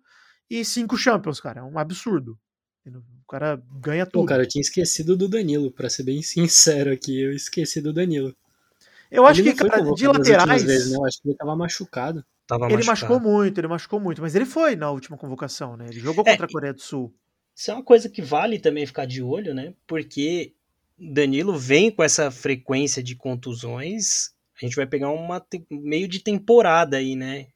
e 5 Champions, cara. É um absurdo. O cara ganha tudo. Pô, cara, eu tinha esquecido do Danilo, para ser bem sincero aqui, eu esqueci do Danilo. Eu acho ele que, cara, de laterais. Vezes, né? Eu acho que ele tava machucado. Tava ele machucado. machucou muito, ele machucou muito, mas ele foi na última convocação, né? Ele jogou contra é, a Coreia do Sul. Isso é uma coisa que vale também ficar de olho, né? Porque Danilo vem com essa frequência de contusões. A gente vai pegar uma meio de temporada aí, né?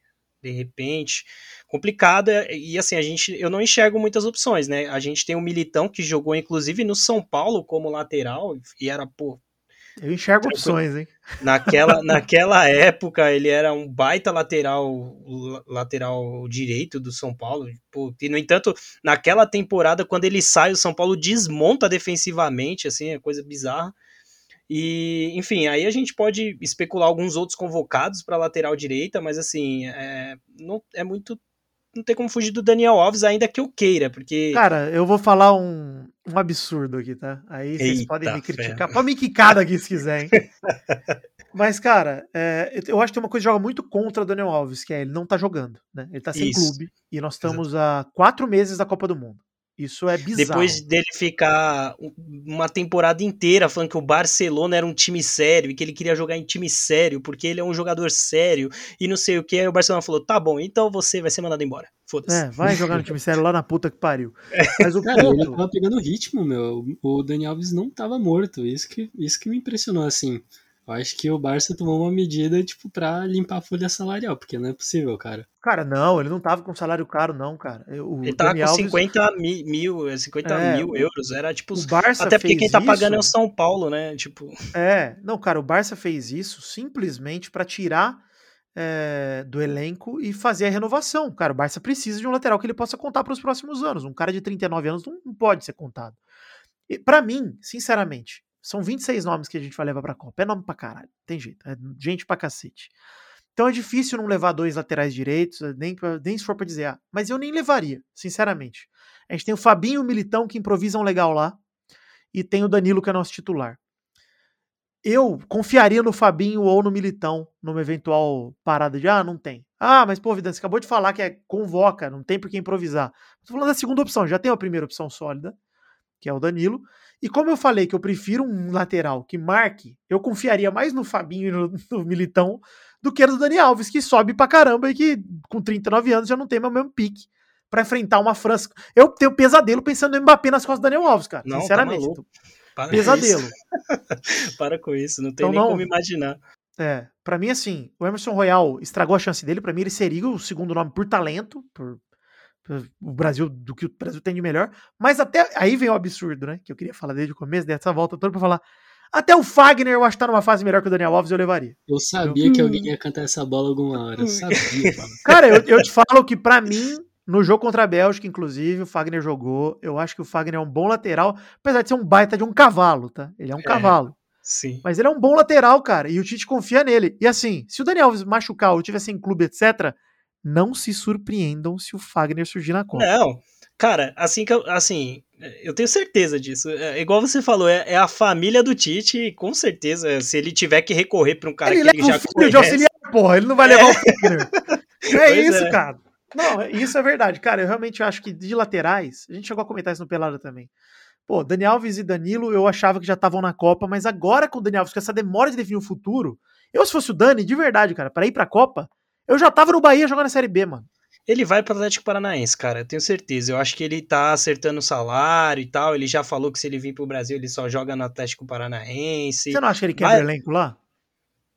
De repente, complicado e assim a gente eu não enxergo muitas opções, né? A gente tem o Militão que jogou inclusive no São Paulo como lateral e era pô, eu enxergo opções, hein? Naquela, naquela época, ele era um baita lateral lateral direito do São Paulo. E, no entanto, naquela temporada, quando ele sai, o São Paulo desmonta defensivamente, assim, é coisa bizarra. E, enfim, aí a gente pode especular alguns outros convocados para lateral direita, mas assim, é, não, é muito não tem como fugir do Daniel Alves, ainda que eu queira, porque. Cara, eu vou falar um, um absurdo aqui, tá? Aí vocês Eita podem me criticar. Pode me quicar daqui se quiser, hein? Mas, cara, é, eu acho que tem uma coisa que joga muito contra o Daniel Alves, que é ele não tá jogando, né? Ele tá sem Isso. clube. E nós estamos Exato. a quatro meses da Copa do Mundo. Isso é bizarro. Depois dele ficar uma temporada inteira falando que o Barcelona era um time sério e que ele queria jogar em time sério porque ele é um jogador sério e não sei o que, aí o Barcelona falou: tá bom, então você vai ser mandado embora. Foda-se. É, vai jogar no time sério lá na puta que pariu. Mas o Cara, ponto... ele tava pegando ritmo, meu. O Dani Alves não tava morto. Isso que, isso que me impressionou, assim. Eu acho que o Barça tomou uma medida, tipo, pra limpar a folha salarial, porque não é possível, cara. Cara, não, ele não tava com salário caro, não, cara. O ele tava Dani com Alves... 50 mil, 50 é, mil euros. Era tipo. O Barça até porque quem tá pagando é o São Paulo, né? Tipo. É, não, cara, o Barça fez isso simplesmente para tirar é, do elenco e fazer a renovação. Cara, o Barça precisa de um lateral que ele possa contar para os próximos anos. Um cara de 39 anos não, não pode ser contado. E para mim, sinceramente, são 26 nomes que a gente vai levar pra Copa. É nome pra caralho. Tem jeito. É gente pra cacete. Então é difícil não levar dois laterais direitos, nem, nem se for pra dizer, ah, mas eu nem levaria, sinceramente. A gente tem o Fabinho e o Militão que improvisam legal lá, e tem o Danilo que é nosso titular. eu confiaria no Fabinho ou no Militão numa eventual parada de, ah, não tem. Ah, mas pô, Vidal, você acabou de falar que é convoca, não tem por que improvisar. Tô falando da segunda opção, já tem a primeira opção sólida, que é o Danilo. E como eu falei que eu prefiro um lateral que marque, eu confiaria mais no Fabinho e no, no Militão do que no Dani Alves, que sobe pra caramba e que com 39 anos já não tem o mesmo pique para enfrentar uma França. Eu tenho pesadelo pensando no Mbappé nas costas do Daniel Alves, cara. Não, tá sinceramente. Tá pesadelo. Para com isso, não tem então, nem não, como imaginar. É, para mim assim, o Emerson Royal estragou a chance dele, para mim ele seria o segundo nome por talento, por, o Brasil do que o Brasil tem de melhor, mas até aí vem o absurdo, né, que eu queria falar desde o começo dessa volta toda para falar até o Fagner eu acho que tá numa fase melhor que o Daniel Alves, eu levaria. Eu sabia eu... que alguém ia cantar essa bola alguma hora. Eu sabia, Cara, eu, eu te falo que para mim, no jogo contra a Bélgica, inclusive, o Fagner jogou. Eu acho que o Fagner é um bom lateral, apesar de ser um baita de um cavalo, tá? Ele é um é, cavalo. Sim. Mas ele é um bom lateral, cara, e o Tite confia nele. E assim, se o Daniel Alves machucar ou tiver sem clube, etc., não se surpreendam se o Fagner surgir na Copa. Não, cara, assim que eu, assim, eu tenho certeza disso. É, igual você falou, é, é, a família do Tite, e com certeza, se ele tiver que recorrer para um cara ele que ele já filho conhece... de auxiliar, porra, ele não vai levar é. o Fagner. É isso, é. cara. Não, isso é verdade. Cara, eu realmente acho que de laterais, a gente chegou a comentar isso no Pelada também. Pô, Dani Alves e Danilo eu achava que já estavam na Copa, mas agora com o Dani Alves, com essa demora de definir o futuro, eu se fosse o Dani, de verdade, cara, para ir pra Copa, eu já tava no Bahia jogando na Série B, mano. Ele vai para o Atlético Paranaense, cara, eu tenho certeza. Eu acho que ele tá acertando o salário e tal. Ele já falou que se ele vir pro Brasil, ele só joga no Atlético Paranaense. Você não acha que ele quebra vai... elenco lá?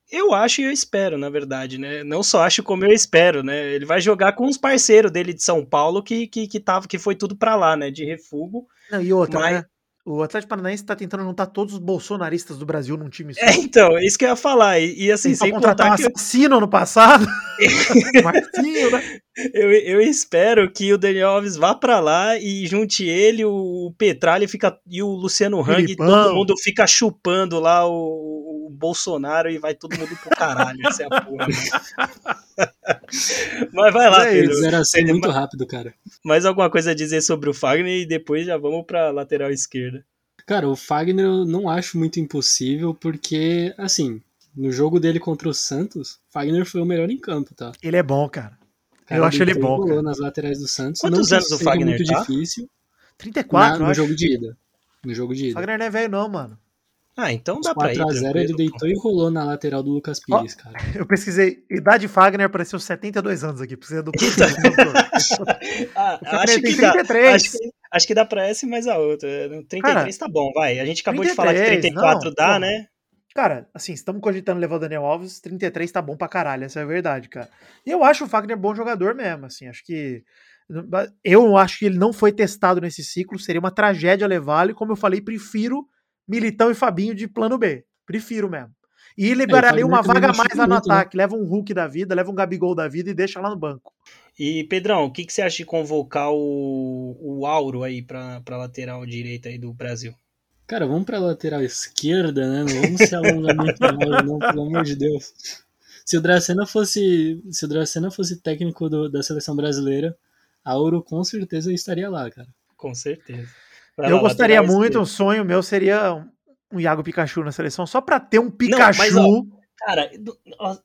Eu acho e eu espero, na verdade, né? Não só acho como eu espero, né? Ele vai jogar com os parceiros dele de São Paulo que, que, que, tava, que foi tudo para lá, né? De refugo. Não, e outra, mas... né? O Atlético Paranaense tá tentando juntar todos os bolsonaristas do Brasil num time só. É, então, isso que eu ia falar. E, e assim, Sim, sem contar um assassino no passado. Marcinho, né? Eu, eu espero que o Daniel Alves vá para lá e junte ele, o Petralha fica, e o Luciano Hang, todo mundo fica chupando lá o, o, Bolsonaro e vai todo mundo pro caralho. Essa é a porra. Mas vai lá, é Pedro. Era ser muito rápido, cara. Mais alguma coisa a dizer sobre o Fagner e depois já vamos pra lateral esquerda. Cara, o Fagner eu não acho muito impossível, porque, assim, no jogo dele contra o Santos, Fagner foi o melhor em campo, tá? Ele é bom, cara. Cara eu acho ele bom. Cara. nas laterais do Santos. Quantos não anos o Fagner muito tá? difícil. 34, na, no jogo de ida. No jogo de ida. Fagner não é velho não, mano. Ah, então dá pra ir. 4x0 ele deitou e rolou na lateral do Lucas Pires, oh, cara. Eu pesquisei. Idade Fagner apareceu 72 anos aqui. Precisa do. ah, acho, que dá, acho, que, acho que dá pra essa e mais a outra. 33 cara, tá bom, vai. A gente acabou 33, de falar que 34 não, dá, pô, né? Cara, assim, estamos cogitando levar o Daniel Alves, 33 tá bom pra caralho, essa é a verdade, cara. E eu acho o Fagner bom jogador mesmo, assim, acho que. Eu acho que ele não foi testado nesse ciclo, seria uma tragédia levá-lo, e como eu falei, prefiro Militão e Fabinho de plano B. Prefiro mesmo. E liberaria é, uma vaga mais lá no muito, né? ataque. Né? Leva um Hulk da vida, leva um Gabigol da vida e deixa lá no banco. E, Pedrão, o que, que você acha de convocar o, o Auro aí pra, pra lateral direita aí do Brasil? Cara, vamos pra lateral esquerda, né? Não vamos se alongar muito na não, pelo amor de Deus. Se o Dracena fosse, se o Dracena fosse técnico do, da seleção brasileira, Auro com certeza estaria lá, cara. Com certeza. Vai eu lá, gostaria muito, um sonho meu seria um Iago Pikachu na seleção, só pra ter um Pikachu. Não, mas, ó, Cara,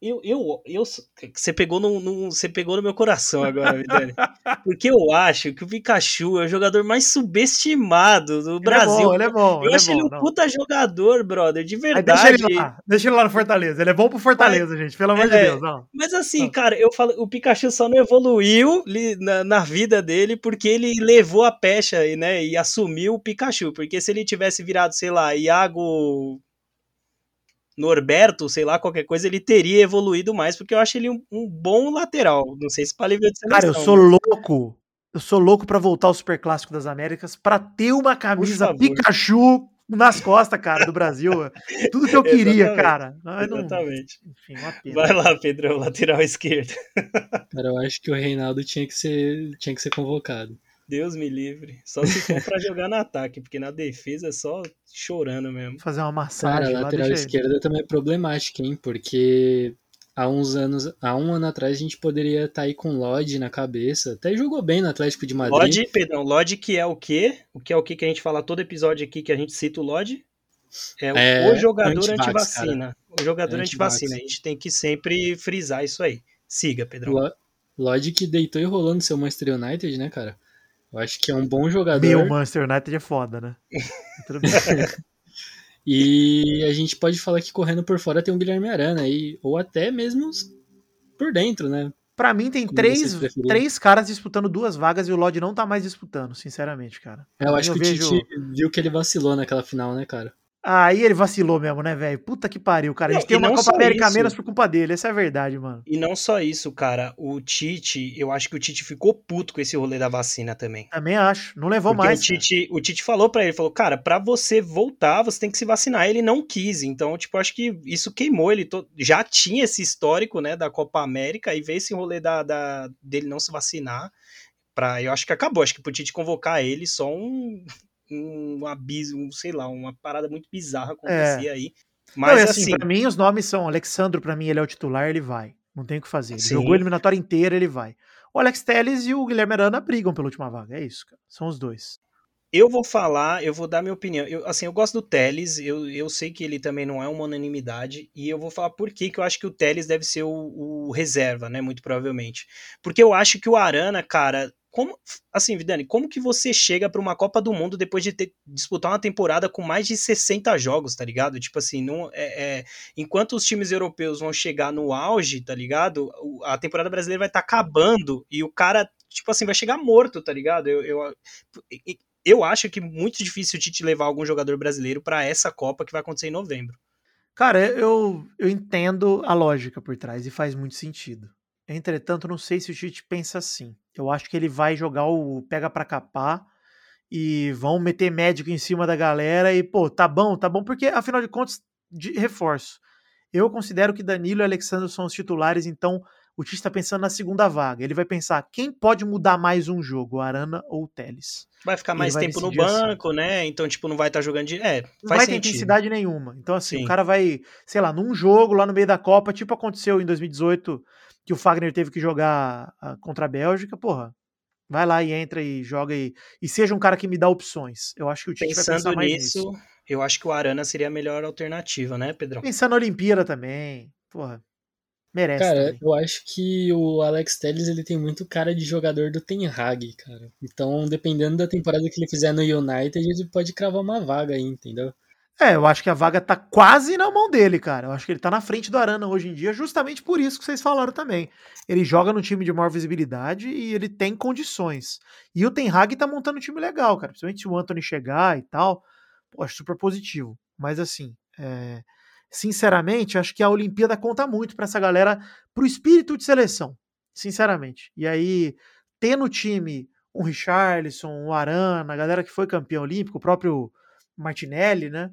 eu, eu, eu, você pegou no, no, você pegou no meu coração agora, Vidani. Porque eu acho que o Pikachu é o jogador mais subestimado do ele Brasil. É bom, ele é bom. Eu ele acho é ele um não. puta jogador, brother, de verdade. Aí deixa ele lá, deixa ele lá no Fortaleza. Ele é bom pro Fortaleza, mas, gente, pelo amor é, de Deus. Não. Mas assim, cara, eu falo, o Pikachu só não evoluiu na, na vida dele porque ele levou a pecha, né, e assumiu o Pikachu. Porque se ele tivesse virado, sei lá, Iago Norberto, sei lá, qualquer coisa, ele teria evoluído mais, porque eu acho ele um, um bom lateral. Não sei se para nível de seleção. Cara, eu sou louco. Eu sou louco para voltar ao Super Clássico das Américas para ter uma camisa Pikachu nas costas, cara, do Brasil. Tudo que eu queria, cara. Exatamente. Não... Enfim, Vai lá, Pedro, lateral esquerdo. Cara, eu acho que o Reinaldo tinha que ser, tinha que ser convocado. Deus me livre. Só se for pra jogar no ataque, porque na defesa é só chorando mesmo. Fazer uma massagem. Cara, a lateral esquerda também é problemática, hein? Porque há uns anos, há um ano atrás a gente poderia estar tá aí com Lodge na cabeça. Até jogou bem no Atlético de Madrid. Lodge, perdão, Lodge que é o quê? O que é o que que a gente fala todo episódio aqui que a gente cita o Lodge? É, é o jogador antivacina. O jogador antivacina. A gente tem que sempre frisar isso aí. Siga, Pedro. Lo Logic deitou e rolando seu Manchester United, né, cara? Eu acho que é um bom jogador. Meu Manchester United é foda, né? Tudo bem. e a gente pode falar que correndo por fora tem um Guilherme Arana aí, ou até mesmo por dentro, né? Pra mim tem três, três caras disputando duas vagas e o Lodge não tá mais disputando, sinceramente, cara. É, eu acho eu que vejo... o Tite viu que ele vacilou naquela final, né, cara? Aí ele vacilou mesmo, né, velho? Puta que pariu, cara. A gente tem uma Copa América isso. menos por culpa dele, essa é a verdade, mano. E não só isso, cara. O Tite, eu acho que o Tite ficou puto com esse rolê da vacina também. Também acho. Não levou Porque mais. O Tite, o Tite falou para ele, falou, cara, para você voltar, você tem que se vacinar. Ele não quis. Então, tipo, acho que isso queimou. Ele to... já tinha esse histórico, né, da Copa América, e veio esse rolê da, da... dele não se vacinar. Pra... Eu acho que acabou. Acho que pro Tite convocar ele, só um um abismo, sei lá, uma parada muito bizarra acontecia é. aí. Mas Não, assim, assim, pra mim os nomes são Alexandro, para mim ele é o titular, ele vai. Não tem o que fazer. Ele jogou a eliminatória inteira, ele vai. O Alex Telles e o Guilherme Arana brigam pela última vaga. É isso, cara. São os dois. Eu vou falar, eu vou dar minha opinião. Eu, assim, eu gosto do Teles, eu, eu sei que ele também não é uma unanimidade, e eu vou falar por que, que eu acho que o Teles deve ser o, o reserva, né? Muito provavelmente. Porque eu acho que o Arana, cara, como, assim, Vidani, como que você chega para uma Copa do Mundo depois de ter, disputar uma temporada com mais de 60 jogos, tá ligado? Tipo assim, não, é, é, enquanto os times europeus vão chegar no auge, tá ligado? A temporada brasileira vai estar tá acabando e o cara, tipo assim, vai chegar morto, tá ligado? Eu, eu, eu acho que é muito difícil o Tite levar algum jogador brasileiro para essa Copa que vai acontecer em novembro. Cara, eu, eu entendo a lógica por trás e faz muito sentido. Entretanto, não sei se o Tite pensa assim. Eu acho que ele vai jogar o pega para capar e vão meter médico em cima da galera e, pô, tá bom, tá bom, porque afinal de contas, de reforço. Eu considero que Danilo e Alexandre são os titulares, então o Tite está pensando na segunda vaga. Ele vai pensar quem pode mudar mais um jogo, o Arana ou o Teles. Vai ficar mais tempo no assim. banco, assim. né? Então, tipo, não vai estar tá jogando de. É, não vai ter intensidade nenhuma. Então, assim, Sim. o cara vai, sei lá, num jogo lá no meio da Copa, tipo aconteceu em 2018 que o Fagner teve que jogar ah, contra a Bélgica, porra, vai lá e entra e joga e, e seja um cara que me dá opções. Eu acho que o Tite Pensando vai pensar mais nisso, nisso. eu acho que o Arana seria a melhor alternativa, né, Pedrão? Pensando na Olimpíada também, porra. Merece. Cara, também. eu acho que o Alex Telles ele tem muito cara de jogador do Ten Hag, cara. Então, dependendo da temporada que ele fizer no United, ele pode cravar uma vaga aí, entendeu? É, eu acho que a vaga tá quase na mão dele, cara. Eu acho que ele tá na frente do Arana hoje em dia, justamente por isso que vocês falaram também. Ele joga no time de maior visibilidade e ele tem condições. E o Ten Hag tá montando um time legal, cara. Principalmente se o Anthony chegar e tal. Pô, acho super positivo. Mas assim, é... sinceramente, acho que a Olimpíada conta muito para essa galera, pro espírito de seleção. Sinceramente. E aí, ter no time um Richarlison, um Arana, a galera que foi campeão olímpico, o próprio Martinelli, né?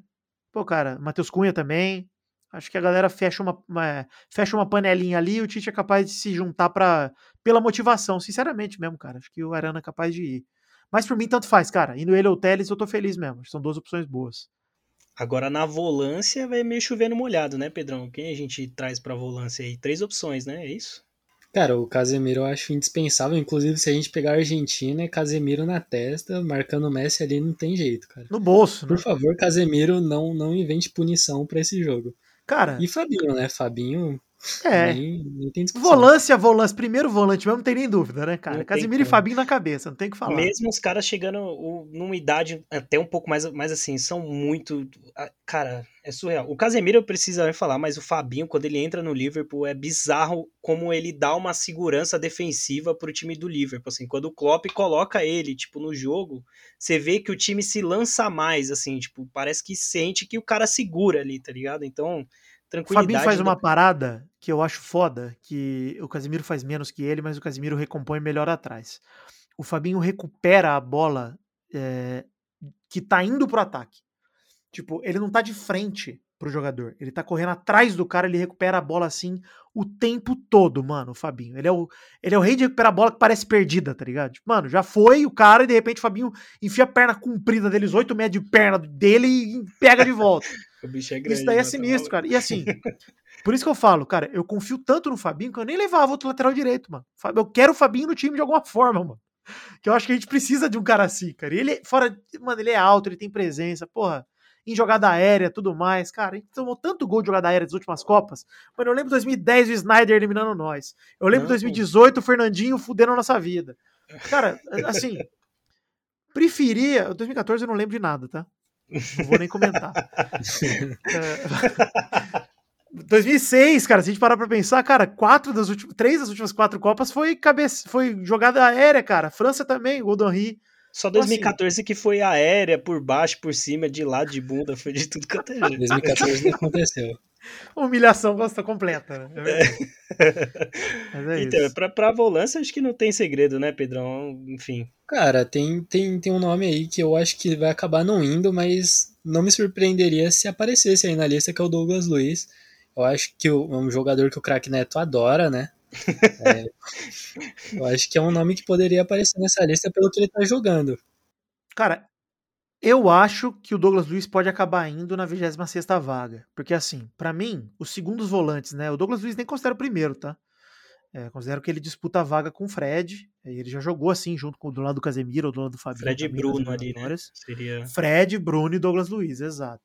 Pô, cara, Matheus Cunha também. Acho que a galera fecha uma, uma, fecha uma panelinha ali e o Tite é capaz de se juntar para pela motivação, sinceramente mesmo, cara. Acho que o Arana é capaz de ir. Mas por mim, tanto faz, cara. Indo ele ou Teles, eu tô feliz mesmo. São duas opções boas. Agora na volância vai meio chovendo molhado, né, Pedrão? Quem a gente traz pra volância aí? Três opções, né? É isso? Cara, o Casemiro eu acho indispensável. Inclusive, se a gente pegar a Argentina, é Casemiro na testa, marcando o Messi ali, não tem jeito, cara. No bolso, Por né? favor, Casemiro, não, não invente punição para esse jogo. Cara. E Fabinho, né? Fabinho é. Nem, nem volância, volância, primeiro volante mesmo, não tem nem dúvida, né, cara? Não Casimiro e Fabinho na cabeça, não tem o que falar. Mesmo os caras chegando numa idade até um pouco mais, mais assim, são muito. Cara, é surreal. O Casemiro eu preciso falar, mas o Fabinho, quando ele entra no Liverpool, é bizarro como ele dá uma segurança defensiva pro time do Liverpool. Assim, quando o Klopp coloca ele, tipo, no jogo, você vê que o time se lança mais, assim, tipo, parece que sente que o cara segura ali, tá ligado? Então tranquilidade. O Fabinho faz uma parada que eu acho foda, que o Casimiro faz menos que ele, mas o Casimiro recompõe melhor atrás. O Fabinho recupera a bola é, que tá indo pro ataque. Tipo, ele não tá de frente pro jogador. Ele tá correndo atrás do cara, ele recupera a bola assim o tempo todo, mano, o Fabinho. Ele é o, ele é o rei de recuperar a bola que parece perdida, tá ligado? Tipo, mano, já foi o cara e de repente o Fabinho enfia a perna comprida deles, 8 metros de perna dele e pega de volta. O bicho é grande. Isso daí é sinistro, cara. E assim, por isso que eu falo, cara, eu confio tanto no Fabinho que eu nem levava outro lateral direito, mano. Eu quero o Fabinho no time de alguma forma, mano. Que eu acho que a gente precisa de um cara assim, cara. E ele, fora, mano, ele é alto, ele tem presença, porra. em jogada aérea tudo mais. Cara, a gente tomou tanto gol de jogada aérea nas últimas Copas. Mano, eu lembro 2010 o Snyder eliminando nós. Eu lembro Não. 2018 o Fernandinho fudendo a nossa vida. Cara, assim, preferia. 2014 eu não lembro de nada, tá? Não vou nem comentar. É, 2006, cara, se a gente parar pra pensar, cara, quatro das últimas, três das últimas quatro Copas foi cabeça, foi jogada aérea, cara. França também, gol do Henry. Só Então, 2014 que foi aérea, por baixo, por cima, de lado, de bunda, foi de tudo quanto é jeito. 2014 não aconteceu. Humilhação gosta completa, né? É verdade. Mas é Então, pra, pra volância acho que não tem segredo, né, Pedrão? Enfim. Cara, tem, tem, tem um nome aí que eu acho que vai acabar não indo, mas não me surpreenderia se aparecesse aí na lista, que é o Douglas Luiz. Eu acho que o- é um jogador que o craque Neto adora, né? É, eu acho que é um nome que poderia aparecer nessa lista pelo que ele tá jogando. Cara, eu acho que o Douglas Luiz pode acabar indo na 26ª vaga. Porque, assim, pra mim, os segundos volantes, né? O Douglas Luiz nem considero o primeiro, tá? É, considero que ele disputa a vaga com o Fred. Ele já jogou assim, junto com do lado do Casemiro ou do lado do Fabinho. Fred e também, Bruno ali, né? Seria. Fred, Bruno e Douglas Luiz, exato.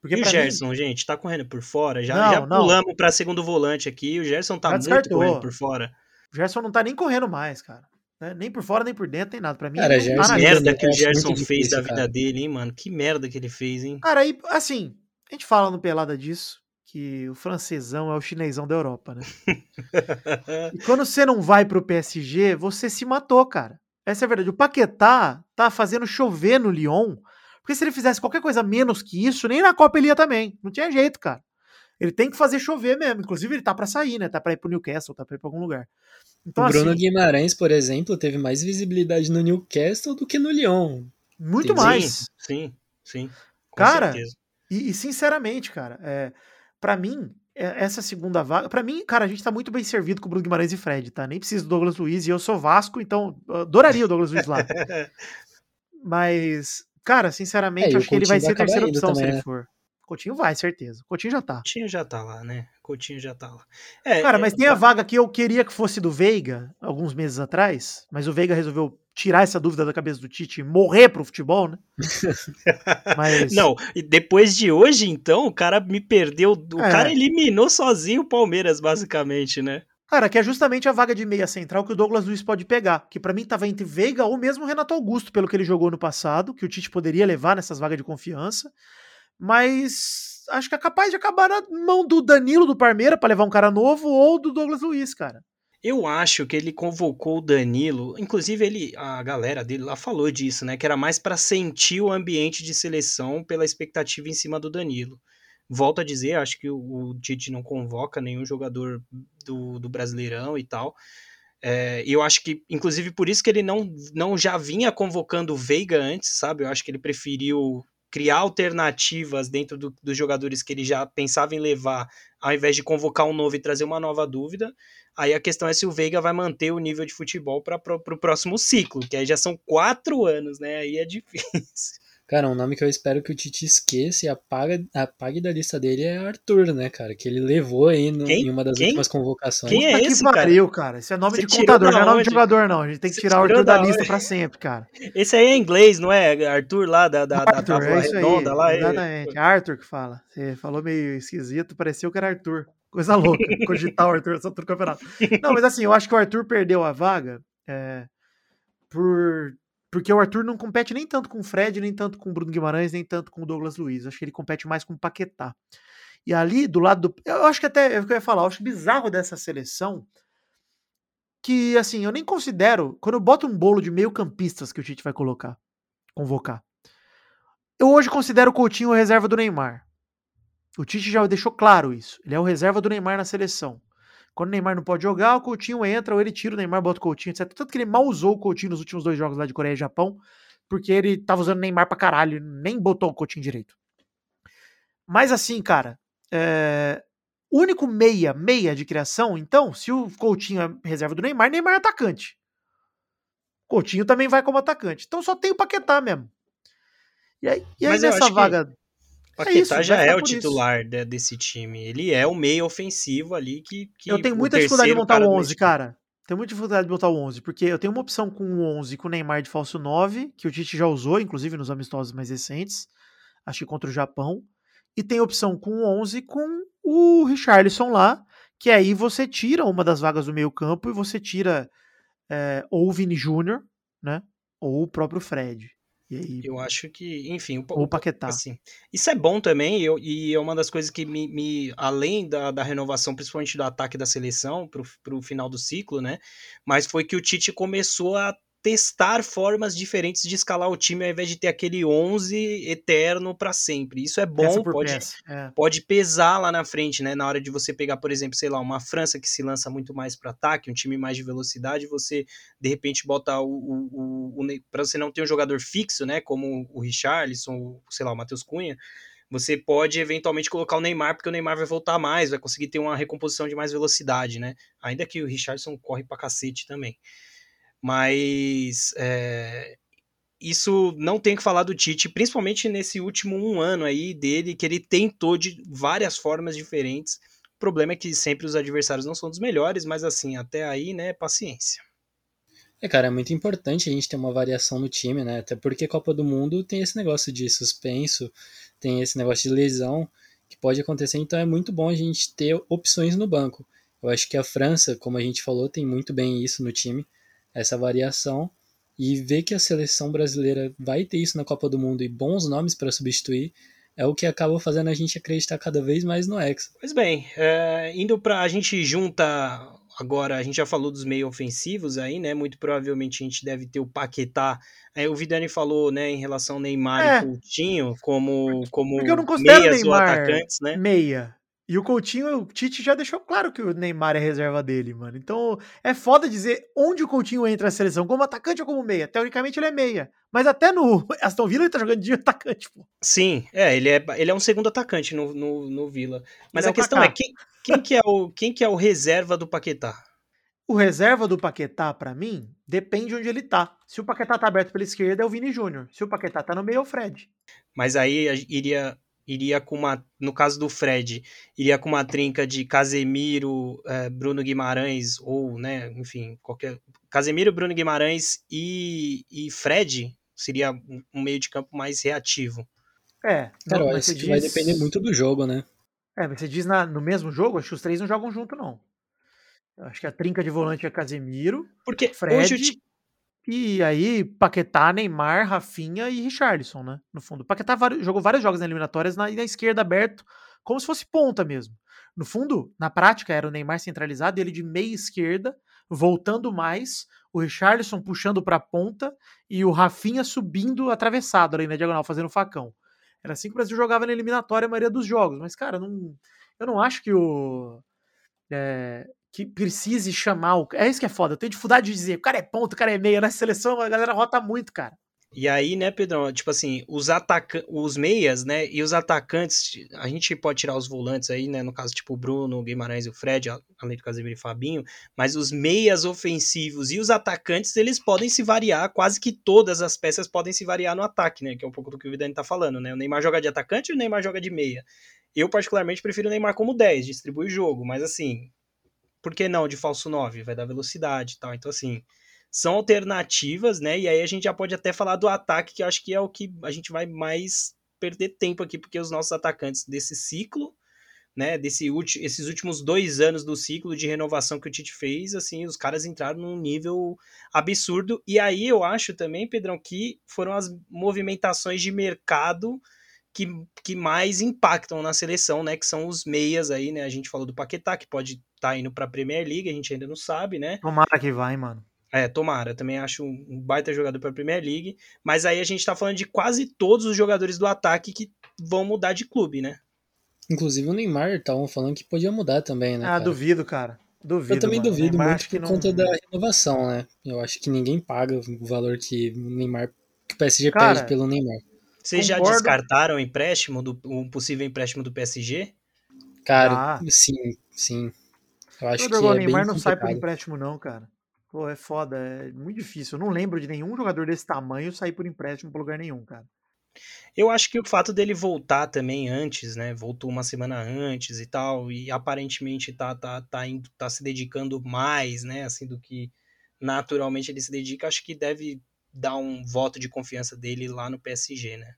Porque E o pra mim- Gerson, gente, tá correndo por fora? Já, Não, já não. pulamos pra segundo volante aqui. O Gerson tá Já muito correndo por fora. O Gerson não tá nem correndo mais, cara. Né? Nem por fora, nem por dentro, nem nada. Pra mim, Cara, Gerson tá na é lista. merda que o Gerson fez da vida cara. dele, hein, mano? Que merda que ele fez, hein? Cara, aí, assim, a gente fala no Pelada disso, que o francesão é o chinesão da Europa, né? E quando você não vai pro PSG, você se matou, cara. Essa é a verdade. O Paquetá tá fazendo chover no Lyon, porque se ele fizesse qualquer coisa menos que isso, nem na Copa ele ia também. Não tinha jeito, cara. Ele tem que fazer chover mesmo. Inclusive, ele tá pra sair, né? Tá pra ir pro Newcastle, tá pra ir pra algum lugar. Então, o Bruno assim, Guimarães, por exemplo, teve mais visibilidade no Newcastle do que no Lyon. muito Sim, mais. Sim, sim. Com Cara. E, e, sinceramente, cara, é, para mim, é- essa segunda vaga. Pra mim, cara, a gente tá muito bem servido com o Bruno Guimarães e Fred, tá? Nem preciso do Douglas Luiz e eu sou Vasco, então eu adoraria o Douglas Luiz lá. Mas, cara, sinceramente, É, acho que ele vai ser a terceira opção se também, ele né? for. Coutinho vai, certeza. Coutinho já tá. Coutinho já tá lá, né? Coutinho já tá lá. É, Cara, é, mas tem a vaga que eu queria que fosse do Veiga, alguns meses atrás, mas o Veiga resolveu tirar essa dúvida da cabeça do Tite e morrer pro futebol, né? Mas. Não, e depois de hoje, então, o cara me perdeu. O É. cara eliminou sozinho o Palmeiras, basicamente, né? Cara, que é justamente a vaga de meia central que o Douglas Luiz pode pegar. Que pra mim tava entre Veiga ou mesmo o Renato Augusto, pelo que ele jogou no passado, que o Tite poderia levar nessas vagas de confiança. Mas acho que é capaz de acabar na mão do Danilo do Parmeira pra levar um cara novo ou do Douglas Luiz, cara. Eu acho que ele convocou o Danilo, inclusive ele, a galera dele lá falou disso, né? Que era mais pra sentir o ambiente de seleção pela expectativa em cima do Danilo. Volto a dizer, acho que o, Tite não convoca nenhum jogador do, do Brasileirão e tal. É, eu acho que, inclusive, por isso que ele não, não já vinha convocando o Veiga antes, sabe? Eu acho que ele preferiu criar alternativas dentro do- dos jogadores que ele já pensava em levar, ao invés de convocar um novo e trazer uma nova dúvida. Aí a questão é se o Veiga vai manter o nível de futebol para o próximo ciclo, que aí já são quatro anos, né? Aí é difícil. Cara, um nome que eu espero que o Tite esqueça e apaga, apague da lista dele é Arthur, né, cara? Que ele levou aí no- em uma das Quem? últimas convocações. Quem é Puta esse, que cara? pariu, cara. Isso é nome Você de contador, da não é nome de jogador, não. A gente tem que Você tirar o Arthur da da lista pra sempre, cara. Esse aí é inglês, não é? Arthur lá da, da, da Arthur, Távola é isso aí. Redonda lá. é- Exatamente. Arthur que fala. Você falou meio esquisito, pareceu que era Arthur. Coisa louca. Cogitar o Arthur do campeonato. Não, mas assim, eu acho que o Arthur perdeu a vaga é, por. Porque o Arthur não compete nem tanto com o Fred, nem tanto com o Bruno Guimarães, nem tanto com o Douglas Luiz. Acho que ele compete mais com o Paquetá. E ali, do lado do. Eu acho que até. É o que eu ia falar. Eu acho bizarro dessa seleção. Que, assim, eu nem considero. Quando eu boto um bolo de meio-campistas que o Tite vai colocar, convocar. Eu hoje considero o Coutinho a reserva do Neymar. O Tite já deixou claro isso. Ele é o reserva do Neymar na seleção. Quando o Neymar não pode jogar, o Coutinho entra, ou ele tira o Neymar, bota o Coutinho, etc. Tanto que ele mal usou o Coutinho nos últimos dois jogos lá de Coreia e Japão, porque ele tava usando o Neymar pra caralho, nem botou o Coutinho direito. Mas assim, cara, é... único meia, meia de criação, então, se o Coutinho é reserva do Neymar, Neymar é atacante. Coutinho também vai como atacante. Então só tem o Paquetá mesmo. E aí, e aí nessa acho que- Paquetá isso, vai já é o titular de- desse time. Ele é o meio ofensivo ali que. que eu tenho o muita dificuldade de montar o do 11, time. cara. Tenho muita dificuldade de montar o 11, porque eu tenho uma opção com o 11 com o Neymar de falso 9, que o Tite já usou, inclusive nos amistosos mais recentes. acho que contra o Japão. E tem opção com 11 com o Richarlison lá, que aí você tira uma das vagas do meio campo e você tira é, ou o Vini Júnior, né? Ou o próprio Fred. Aí, eu acho que, enfim, o Paquetá. Assim, isso é bom também, eu, e é uma das coisas que me, me além da, da, renovação, principalmente do ataque da seleção para o final do ciclo, né? Mas foi que o Tite começou a testar formas diferentes de escalar o time ao invés de ter aquele 11 eterno para sempre. Isso é bom, pode, é. pode pesar lá na frente, né? Na hora de você pegar, por exemplo, sei lá, uma França que se lança muito mais para ataque, um time mais de velocidade, você de repente bota o, o, o, o para você não ter um jogador fixo, né? Como o Richarlison, sei lá, o Matheus Cunha você pode eventualmente colocar o Neymar, porque o Neymar vai voltar mais, vai conseguir ter uma recomposição de mais velocidade, né? Ainda que o Richardson corre pra cacete também. Mas é, isso não tem que falar do Tite, principalmente nesse último um ano aí dele, que ele tentou de várias formas diferentes. O problema é que sempre os adversários não são dos melhores, mas assim, até aí, né, paciência. É, cara, é muito importante a gente ter uma variação no time, né? Até porque Copa do Mundo tem esse negócio de suspenso, tem esse negócio de lesão que pode acontecer, então é muito bom a gente ter opções no banco. Eu acho que a França, como a gente falou, tem muito bem isso no time essa variação e ver que a seleção brasileira vai ter isso na Copa do Mundo e bons nomes para substituir é o que acaba fazendo a gente acreditar cada vez mais no Hexa. Pois bem, é, indo para a gente junta agora, a gente já falou dos meio ofensivos aí, né? Muito provavelmente a gente deve ter o Paquetá. É, o Vidani falou, né, em relação ao Neymar é. e Coutinho como como Porque eu não considero meias Neymar ou atacantes, né? Meia. E o Coutinho, o Tite já deixou claro que o Neymar é reserva dele, mano. Então é foda dizer onde o Coutinho entra na seleção, como atacante ou como meia. Teoricamente ele é meia. Mas até no Aston Villa ele tá jogando de atacante, pô. Sim, é, ele é, ele é um segundo atacante no, no, no Villa. Mas ele a é questão é, quem, quem, que é o, quem que é o reserva do Paquetá? O reserva do Paquetá, para mim, depende onde ele tá. Se o Paquetá tá aberto pela esquerda, é o Vini Júnior. Se o Paquetá tá no meio, é o Fred. Mas aí iria iria com uma, no caso do Fred, iria com uma trinca de Casemiro, é, Bruno Guimarães, ou, né, enfim, qualquer. Casemiro, Bruno Guimarães e, e Fred seria um meio de campo mais reativo. É, Cara, acho que diz... vai depender muito do jogo, né? É, mas você diz na, no mesmo jogo, acho que os três não jogam junto, não. Eu acho que a trinca de volante é Casemiro, Porque Fred hoje e aí, Paquetá, Neymar, Rafinha e Richarlison, né? No fundo. Paquetá jogou vários jogos na eliminatórias na, na esquerda aberto, como se fosse ponta mesmo. No fundo, na prática, era o Neymar centralizado, ele de meia esquerda, voltando mais, o Richarlison puxando para a ponta e o Rafinha subindo atravessado ali na diagonal, fazendo facão. Era assim que o Brasil jogava na eliminatória a maioria dos jogos. Mas, cara, não, eu não acho que o. É, que precise chamar o. É isso que é foda. Eu tenho dificuldade de dizer, o cara é ponto, o cara é meia. Na seleção a galera rota muito, cara. E aí, né, Pedrão, tipo assim, os atacantes, os meias, né, e os atacantes, a gente pode tirar os volantes aí, né, no caso, tipo o Bruno, o Guimarães e o Fred, além do Casemiro e Fabinho, mas os meias ofensivos e os atacantes, eles podem se variar, quase que todas as peças podem se variar no ataque, né, que é um pouco do que o Vidani tá falando, né, o Neymar joga de atacante e o Neymar joga de meia. Eu, particularmente, prefiro o Neymar como 10, distribui o jogo, mas assim, por que não de falso 9? Vai dar velocidade e tal. Então, assim, são alternativas, né? E aí a gente já pode até falar do ataque, que eu acho que é o que a gente vai mais perder tempo aqui, porque os nossos atacantes desse ciclo, né, desse esses últimos dois anos do ciclo de renovação que o Tite fez, assim, os caras entraram num nível absurdo. E aí eu acho também, Pedrão, que foram as movimentações de mercado que, que mais impactam na seleção, né? Que são os meias aí, né? A gente falou do Paquetá, que pode tá indo pra Premier League, a gente ainda não sabe, né? Tomara que vai, mano. É, tomara. Também acho um baita jogador pra Premier League. Mas aí a gente tá falando de quase todos os jogadores do ataque que vão mudar de clube, né? Inclusive o Neymar estavam falando que podia mudar também, né? Ah, cara? duvido, cara. Duvido. Eu também mano. duvido Neymar muito por não... conta da renovação, né? Eu acho que ninguém paga o valor que o Neymar. que o PSG cara, perde pelo Neymar. Vocês Concordo. já descartaram o empréstimo do um possível empréstimo do PSG? Cara, ah. sim, sim. Eu acho o que é Neymar não sai por empréstimo, não, cara. Pô, é foda, é muito difícil. Eu não lembro de nenhum jogador desse tamanho sair por empréstimo pra lugar nenhum, cara. Eu acho que o fato dele voltar também antes, né? Voltou uma semana antes e tal, e aparentemente tá, tá, tá, indo, tá se dedicando mais, né? Assim, do que naturalmente ele se dedica, acho que deve dar um voto de confiança dele lá no PSG, né?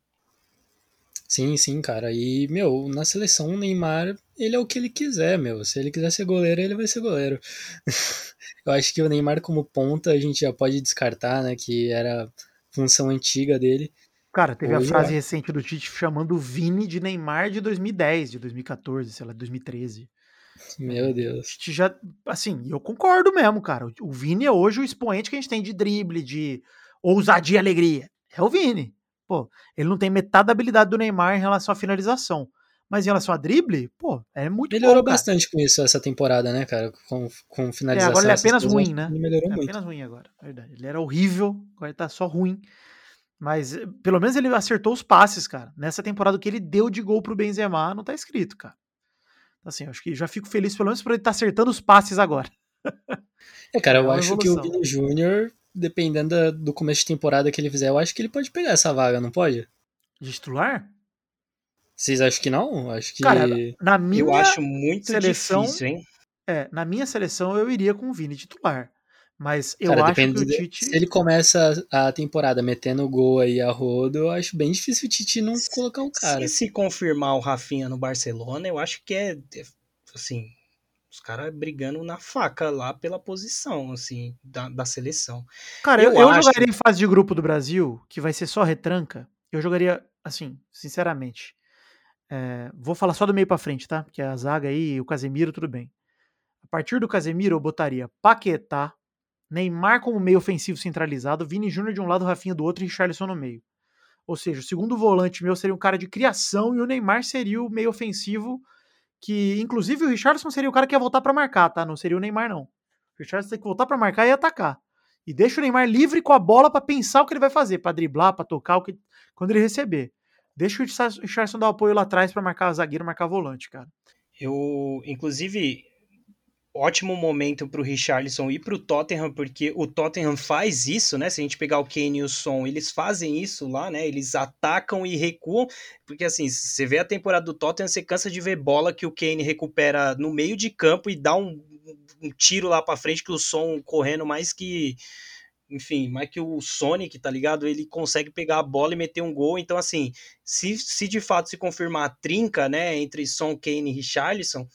Sim, sim, cara. E, meu, na seleção o Neymar, ele é o que ele quiser, meu. Se ele quiser ser goleiro, ele vai ser goleiro. Eu acho que o Neymar como ponta a gente já pode descartar, né, que era função antiga dele. Cara, teve Hoje a frase é. recente do Tite chamando o Vini de Neymar de 2010, de 2014, sei lá, 2013. Meu O Deus. Já, assim, eu concordo mesmo, cara. O- O Vini é hoje o expoente que a gente tem de drible, de ousadia e alegria. É o Vini. Pô, ele não tem metade da habilidade do Neymar em relação à finalização. Mas em relação a drible, pô, é muito Melhorou bom, bastante com isso essa temporada, né, cara? Com, com É, finalização. agora ele é apenas ruim, né? Ele melhorou É muito. apenas ruim agora, verdade. Ele era horrível, agora ele tá só ruim. Mas eh, pelo menos ele acertou os passes, cara. Nessa temporada o que ele deu de gol pro Benzema não tá escrito, cara. Assim, eu acho que já fico feliz pelo menos por ele estar acertando os passes agora. É, cara, É eu uma acho que o evolução. Vini Júnior, dependendo da- do começo de temporada que ele fizer, eu acho que ele pode pegar essa vaga, não pode? De titular? Vocês acham que não? Acho que. Cara, na minha, Eu acho muito seleção- difícil, hein? é, na minha seleção eu iria com o Vini titular. Mas eu Cara, acho que o Tite. Se ele começa a temporada metendo gol aí a rodo, eu acho bem difícil o Tite não colocar um cara. Se se confirmar o Rafinha no Barcelona, eu acho que é, é, assim, os caras brigando na faca lá pela posição, assim, da, da seleção. Cara, eu, eu acho- jogaria em fase de grupo do Brasil, que vai ser só retranca. Eu jogaria, assim, sinceramente. é, vou falar só do meio pra frente, tá? Porque a zaga aí, o Casemiro, tudo bem. A partir do Casemiro, eu botaria Paquetá, Neymar como meio ofensivo centralizado, Vini Júnior de um lado, Rafinha do outro e Richarlison no meio. Ou seja, o segundo volante meu seria um cara de criação e o Neymar seria o meio ofensivo que, inclusive, o Richarlison seria o cara que ia voltar pra marcar, tá? Não seria o Neymar, não. O Richarlison tem que voltar pra marcar e atacar. E deixa o Neymar livre com a bola pra pensar o que ele vai fazer, pra driblar, pra tocar o que quando ele receber. Deixa o Richar- Richarlison dar o apoio lá atrás pra marcar zagueiro, marcar volante, cara. Eu, inclusive, ótimo momento pro Richarlison ir pro Tottenham, porque o Tottenham faz isso, né? Se a gente pegar o Kane e o Son, eles fazem isso lá, né? Eles atacam e recuam, porque assim, se você vê a temporada do Tottenham, você cansa de ver bola que o Kane recupera no meio de campo e dá um, um tiro lá pra frente que o Son correndo mais que enfim, mais que o Sonic, tá ligado? Ele consegue pegar a bola e meter um gol. Então, assim, se, se de fato se confirmar a trinca, né, entre Son, Kane e Richarlison,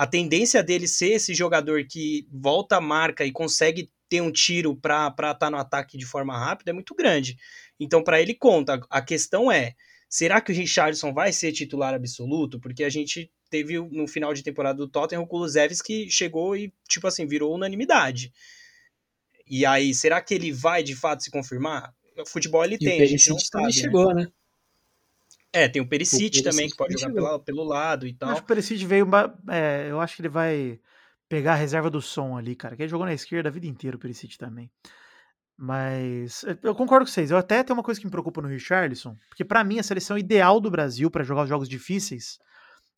a tendência dele ser esse jogador que volta a marca e consegue ter um tiro para estar tá no ataque de forma rápida é muito grande. Então, para ele conta. A questão é, será que o Richarlison vai ser titular absoluto? Porque a gente teve no final de temporada do Tottenham o Kulusevski que chegou e, tipo assim, virou unanimidade. E aí, será que ele vai de fato se confirmar? O futebol ele E tem, o a gente não sabe. né? chegou, né? É, tem o Perisic também, que pode jogar pela- pelo lado e Eu tal. acho que o Perisic veio. é, eu acho que ele vai pegar a reserva do som ali, cara. Que ele jogou na esquerda a vida inteira, o Perisic também. Mas eu concordo com vocês. Eu até tenho uma coisa que me preocupa no Richarlison, porque pra mim a seleção ideal do Brasil pra jogar os jogos difíceis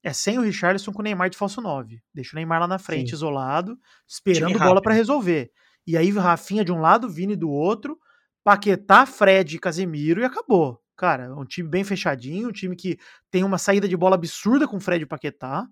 é sem o Richarlison com o Neymar de falso 9. Deixa o Neymar lá na frente, Sim. isolado, esperando bola pra resolver. E aí Rafinha de um lado, Vini do outro, Paquetá, Fred e Casemiro e acabou. Cara, é um time bem fechadinho, um time que tem uma saída de bola absurda com Fred e Paquetá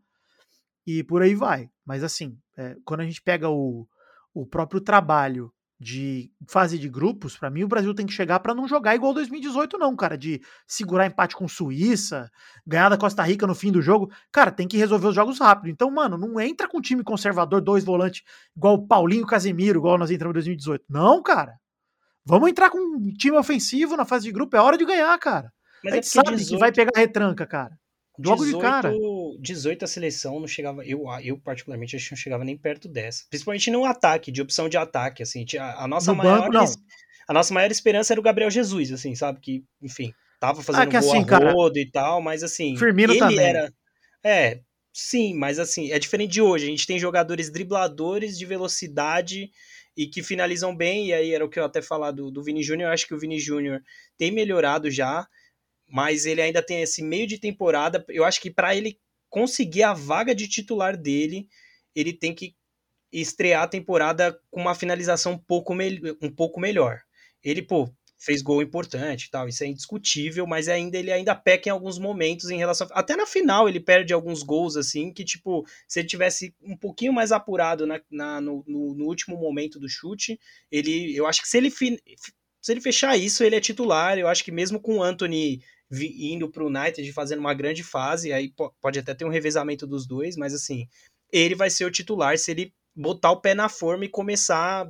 e por aí vai. Mas assim, é, quando a gente pega o, o próprio trabalho de fase de grupos, pra mim o Brasil tem que chegar pra não jogar igual 2018 não, cara, de segurar empate com Suíça, ganhar da Costa Rica no fim do jogo. Cara, tem que resolver os jogos rápido. Então, mano, não entra com time conservador, dois volantes, igual o Paulinho o Casemiro, igual nós entramos em 2018. Não, cara. Vamos entrar com um time ofensivo na fase de grupo, é hora de ganhar, cara. Mas a é gente porque sabe que vai pegar retranca, cara. Logo de cara. 18 a seleção não chegava, eu, eu particularmente acho que não chegava nem perto dessa. Principalmente no ataque, de opção de ataque, assim, a, a nossa No maior banco, a nossa maior esperança era o Gabriel Jesus, assim, sabe que, enfim, tava fazendo que gol assim, cara, e tal, mas assim, Firmino ele também. era é, sim, mas assim, é diferente de hoje. A gente tem jogadores dribladores de velocidade e que finalizam bem, e aí era o que eu até falar do, do Vini Júnior, eu acho que o Vini Júnior tem melhorado já, mas ele ainda tem esse meio de temporada. Eu acho que para ele conseguir a vaga de titular dele, ele tem que estrear a temporada com uma finalização um pouco, mel- um pouco melhor. Ele, pô, fez gol importante e tal, isso é indiscutível, mas ainda ele ainda peca em alguns momentos em relação. Até na final ele perde alguns gols, assim, que, tipo, se ele tivesse um pouquinho mais apurado na, na- no, no- no último momento do chute, ele. Eu acho que se ele. fin- Se ele fechar isso, ele é titular. Eu acho que mesmo com o Anthony indo para o United, fazendo uma grande fase, aí pode até ter um revezamento dos dois, mas assim, ele vai ser o titular se ele botar o pé na forma e começar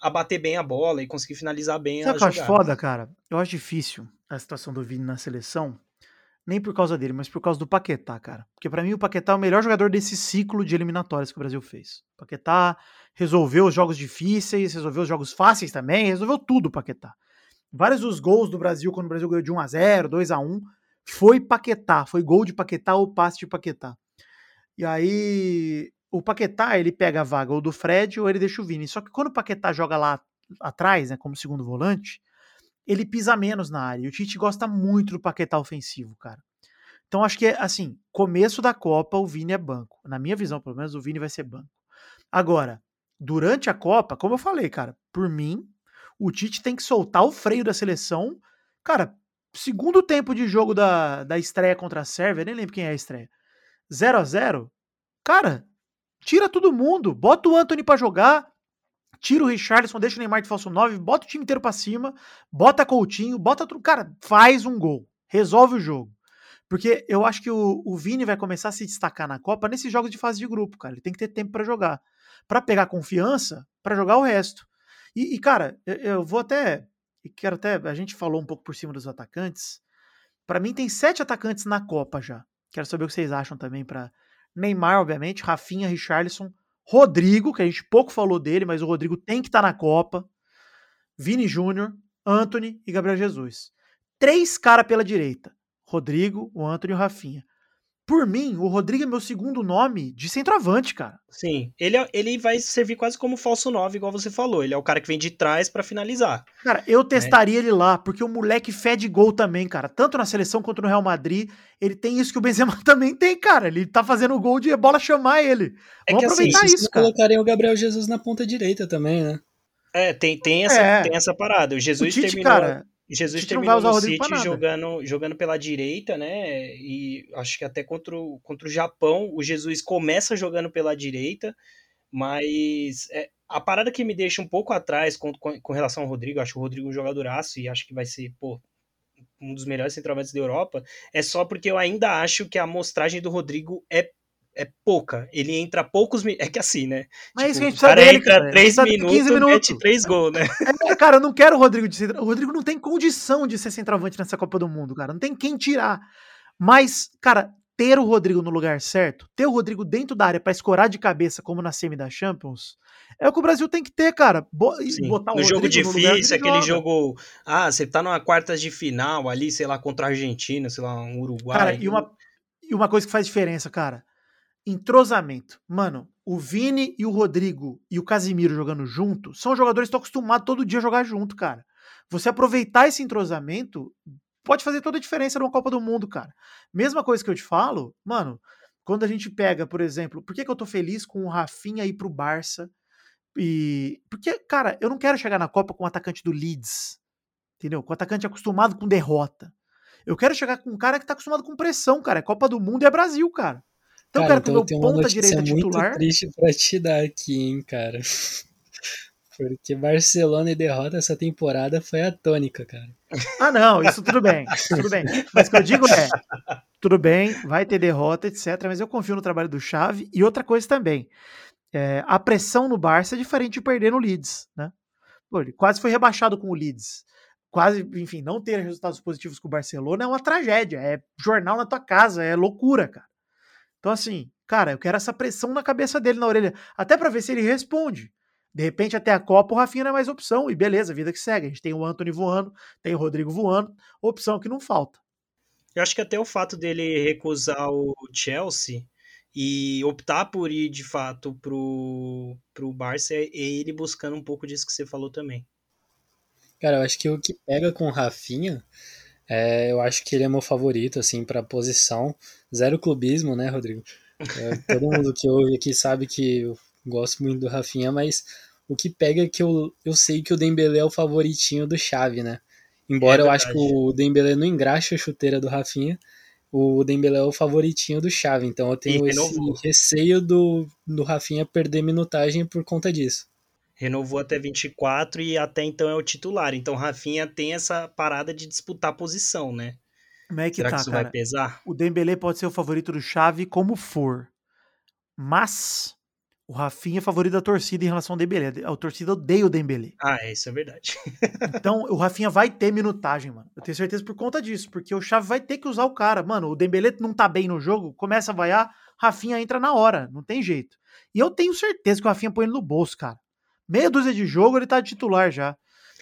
a bater bem a bola e conseguir finalizar bem Sabe o que eu acho foda, cara? Eu acho difícil a situação do Vini na seleção, nem por causa dele, mas por causa do Paquetá, cara. Porque para mim o Paquetá é o melhor jogador desse ciclo de eliminatórias que o Brasil fez. O Paquetá resolveu os jogos difíceis, resolveu os jogos fáceis também, resolveu tudo o Paquetá. Vários dos gols do Brasil, quando o Brasil ganhou de 1 a 0 2 a 1 foi Paquetá, foi gol de Paquetá ou passe de Paquetá. E aí, o Paquetá, ele pega a vaga ou do Fred ou ele deixa o Vini. Só que quando o Paquetá joga lá atrás, né, como segundo volante, ele pisa menos na área. E o Tite gosta muito do Paquetá ofensivo, cara. Então acho que, assim, começo da Copa, o Vini é banco. Na minha visão, pelo menos, o Vini vai ser banco. Agora, durante a Copa, como eu falei, cara, por mim, o Tite tem que soltar o freio da seleção. Cara, segundo tempo de jogo da, da estreia contra a Sérvia, nem lembro quem é a estreia. 0 a 0 Cara, tira todo mundo, bota o Anthony para jogar, tira o Richardson, deixa o Neymar de falso 9, bota o time inteiro para cima, bota Coutinho, bota tudo. Cara, faz um gol, resolve o jogo. Porque eu acho que o, o Vini vai começar a se destacar na Copa nesses jogos de fase de grupo, cara. Ele tem que ter tempo para jogar. para pegar confiança, para jogar o resto. E, e cara, eu, eu, vou até. Quero até. A gente falou um pouco por cima dos atacantes. Para mim, tem sete atacantes na Copa já. Quero saber o que vocês acham também para Neymar, obviamente, Rafinha, Richarlison, Rodrigo, que a gente pouco falou dele, mas o Rodrigo tem que estar tá na Copa. Vini Júnior, Anthony e Gabriel Jesus. Três caras pela direita. Rodrigo, o Anthony e o Rafinha. Por mim, o Rodrigo é meu segundo nome de centroavante, cara. Sim, ele, é, ele vai servir quase como falso 9, igual você falou. Ele é o cara que vem de trás para finalizar. Cara, eu né? testaria é. ele lá, porque o moleque fede gol também, cara. Tanto na seleção quanto no Real Madrid. Ele tem isso que o Benzema também tem, cara. Ele tá fazendo gol de bola chamar ele. É Vamos que, assim, aproveitar assim, isso, cara. colocarem o Gabriel Jesus na ponta direita também, né? É, tem, tem, essa, é. tem essa parada. O Jesus o Tite, terminou... Cara, Jesus terminou no City jogando, jogando pela direita, né? E acho que até contra o, contra o Japão, o Jesus começa jogando pela direita, mas é, a parada que me deixa um pouco atrás com, com, com relação ao Rodrigo, acho o Rodrigo um jogadoraço e acho que vai ser, pô, um dos melhores centroavantes da Europa, é só porque eu ainda acho que a amostragem do Rodrigo é é pouca. Ele entra poucos minutos. É que assim, né? Mas tipo, isso que a gente o cara dele, entra cara. 3 minutos, 15 minutos, mete 3 gols, né? É, cara, eu não quero o Rodrigo de. O Rodrigo não tem condição de ser centroavante nessa Copa do Mundo, cara. Não tem quem tirar. Mas, cara, ter o Rodrigo no lugar certo, ter o Rodrigo dentro da área para escorar de cabeça, como na semi da Champions, é o que o Brasil tem que ter, cara. Bo Sim. botar o no jogo difícil, aquele joga. jogo. Ah, você tá numa quartas de final ali, sei lá, contra a Argentina, sei lá, um Uruguai. Cara, e uma, e uma coisa que faz diferença, cara entrosamento. Mano, o Vini e o Rodrigo e o Casimiro jogando junto são jogadores que estão acostumados todo dia a jogar junto, cara. Você aproveitar esse entrosamento pode fazer toda a diferença numa Copa do Mundo, cara. Mesma coisa que eu te falo, mano, quando a gente pega, por exemplo, por que, que eu tô feliz com o Rafinha ir pro Barça? E. Porque, cara, eu não quero chegar na Copa com o atacante do Leeds. Entendeu? Com o atacante acostumado com derrota. Eu quero chegar com um cara que tá acostumado com pressão, cara. É Copa do Mundo e é Brasil, cara. Então, cara, então, que o meu ponta direita titular. muito triste pra te dar aqui, hein, cara. Porque Barcelona e derrota essa temporada foi a tônica, cara. Ah, não, isso tudo bem. tudo bem. Mas o que eu digo é: tudo bem, vai ter derrota, etc. Mas eu confio no trabalho do Xavi. E outra coisa também: é, a pressão no Barça é diferente de perder no Leeds, né? Pô, ele quase foi rebaixado com o Leeds. Quase, enfim, não ter resultados positivos com o Barcelona é uma tragédia. É jornal na tua casa, é loucura, cara. Então, assim, cara, eu quero essa pressão na cabeça dele, na orelha, até para ver se ele responde. De repente, até a Copa, o Rafinha não é mais opção, e beleza, vida que segue. A gente tem o Anthony voando, tem o Rodrigo voando, opção que não falta. Eu acho que até o fato dele recusar o Chelsea e optar por ir de fato pro, pro Barça é ele buscando um pouco disso que você falou também. Cara, eu acho que o que pega com o Rafinha é, eu acho que ele é meu favorito, assim, pra posição. Zero clubismo, né, Rodrigo? É, todo mundo que ouve aqui sabe que eu gosto muito do Rafinha, mas o que pega é que eu, eu sei que o Dembele é o favoritinho do Xavi, né? Embora é eu acho que o Dembele não engraxa a chuteira do Rafinha, o Dembele é o favoritinho do Xavi, então eu tenho esse receio do, do Rafinha perder minutagem por conta disso renovou até 24 e até então é o titular. Então Rafinha tem essa parada de disputar posição, né? Como é que Será tá, que isso cara? vai pesar? O Dembélé pode ser o favorito do Chave como for. Mas o Rafinha é favorito da torcida em relação ao Dembélé. A torcida odeia o Dembélé. Ah, é, isso é verdade. Então o Rafinha vai ter minutagem, mano. Eu tenho certeza por conta disso, porque o Chave vai ter que usar o cara. Mano, o Dembélé não tá bem no jogo, começa a vaiar, Rafinha entra na hora, não tem jeito. E eu tenho certeza que o Rafinha põe ele no bolso, cara. Meia dúzia de jogo, ele tá de titular já.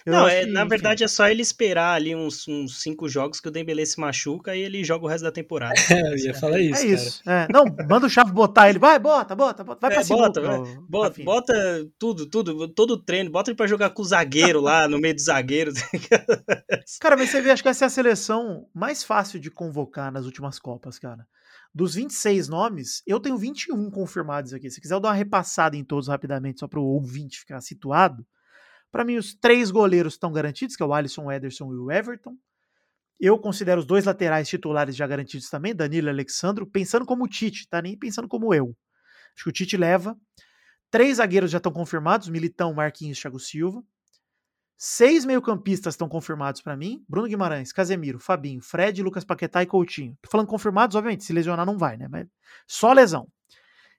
Eu não, é, que, na enfim, verdade é só ele esperar ali uns, uns cinco jogos que o Dembele se machuca e ele joga o resto da temporada. É, eu ia falar isso, É cara. isso. É, não, manda o Chave botar ele. Vai, bota, bota, bota. Vai É, pra cima. bota, vai. Bota, bota tudo, tudo, todo o treino, bota ele pra jogar com o zagueiro lá, no meio dos zagueiros. Cara, mas você vê, acho que essa é a seleção mais fácil de convocar nas últimas Copas, cara. Dos 26 nomes, eu tenho 21 confirmados aqui. Se quiser eu dar uma repassada em todos rapidamente, só para o ouvinte ficar situado. Para mim, os três goleiros estão garantidos, que é o Alisson, o Ederson e o Everton. Eu considero os dois laterais titulares já garantidos também, Danilo e Alexandro, pensando como o Tite, tá? Nem pensando como eu. Acho que o Tite leva. Três zagueiros já estão confirmados, Militão, Marquinhos e Thiago Silva. Seis meio-campistas estão confirmados para mim: Bruno Guimarães, Casemiro, Fabinho, Fred, Lucas Paquetá e Coutinho. Tô falando confirmados, obviamente, se lesionar não vai, né? Mas só lesão.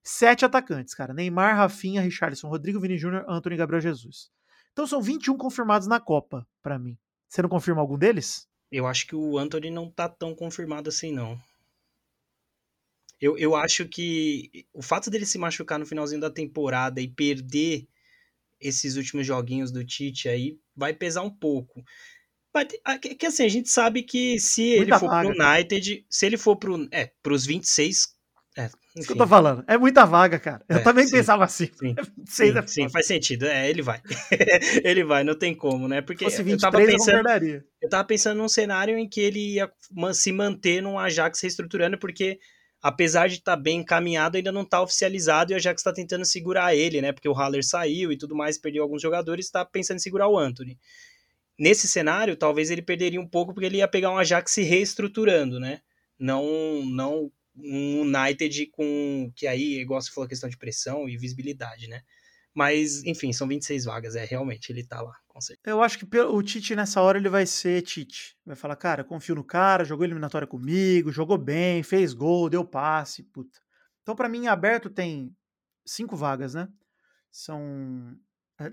Sete atacantes, cara: Neymar, Rafinha, Richarlison, Rodrigo Vini Júnior, Antônio e Gabriel Jesus. Então são 21 confirmados na Copa, para mim. Você não confirma algum deles? Eu acho que o Anthony não tá tão confirmado assim, não. Eu, eu acho que o fato dele se machucar no finalzinho da temporada e perder esses últimos joguinhos do Tite aí vai pesar um pouco. Mas, que, que assim, a gente sabe que se Muita ele for vaga, pro United, se ele for pro, é, pros 26, é, Isso que enfim, eu tô falando. É muita vaga, cara. Eu É, também sim. pensava assim. Sim, 26 sim, é sim, faz sentido. É, ele vai. ele vai, não tem como, né? Porque Se fosse eu tava 23, eu pensando, concordaria. eu tava pensando num cenário em que ele ia se manter num Ajax reestruturando, porque apesar de estar bem encaminhado, ainda não tá oficializado e o Ajax tá tentando segurar ele, né? Porque o Haller saiu e tudo mais, perdeu alguns jogadores, tá pensando em segurar o Anthony. Nesse cenário, talvez ele perderia um pouco porque ele ia pegar um Ajax se reestruturando, né? Não, não um United com que aí, igual você falou, questão de pressão e visibilidade, né? Mas, enfim, são 26 vagas, é, realmente, ele tá lá, com certeza. Eu acho que o Tite nessa hora ele vai ser Tite. Vai falar, cara, confio no cara, jogou eliminatória comigo, jogou bem, fez gol, deu passe, puta. Então, pra mim, aberto tem cinco vagas, né? São é,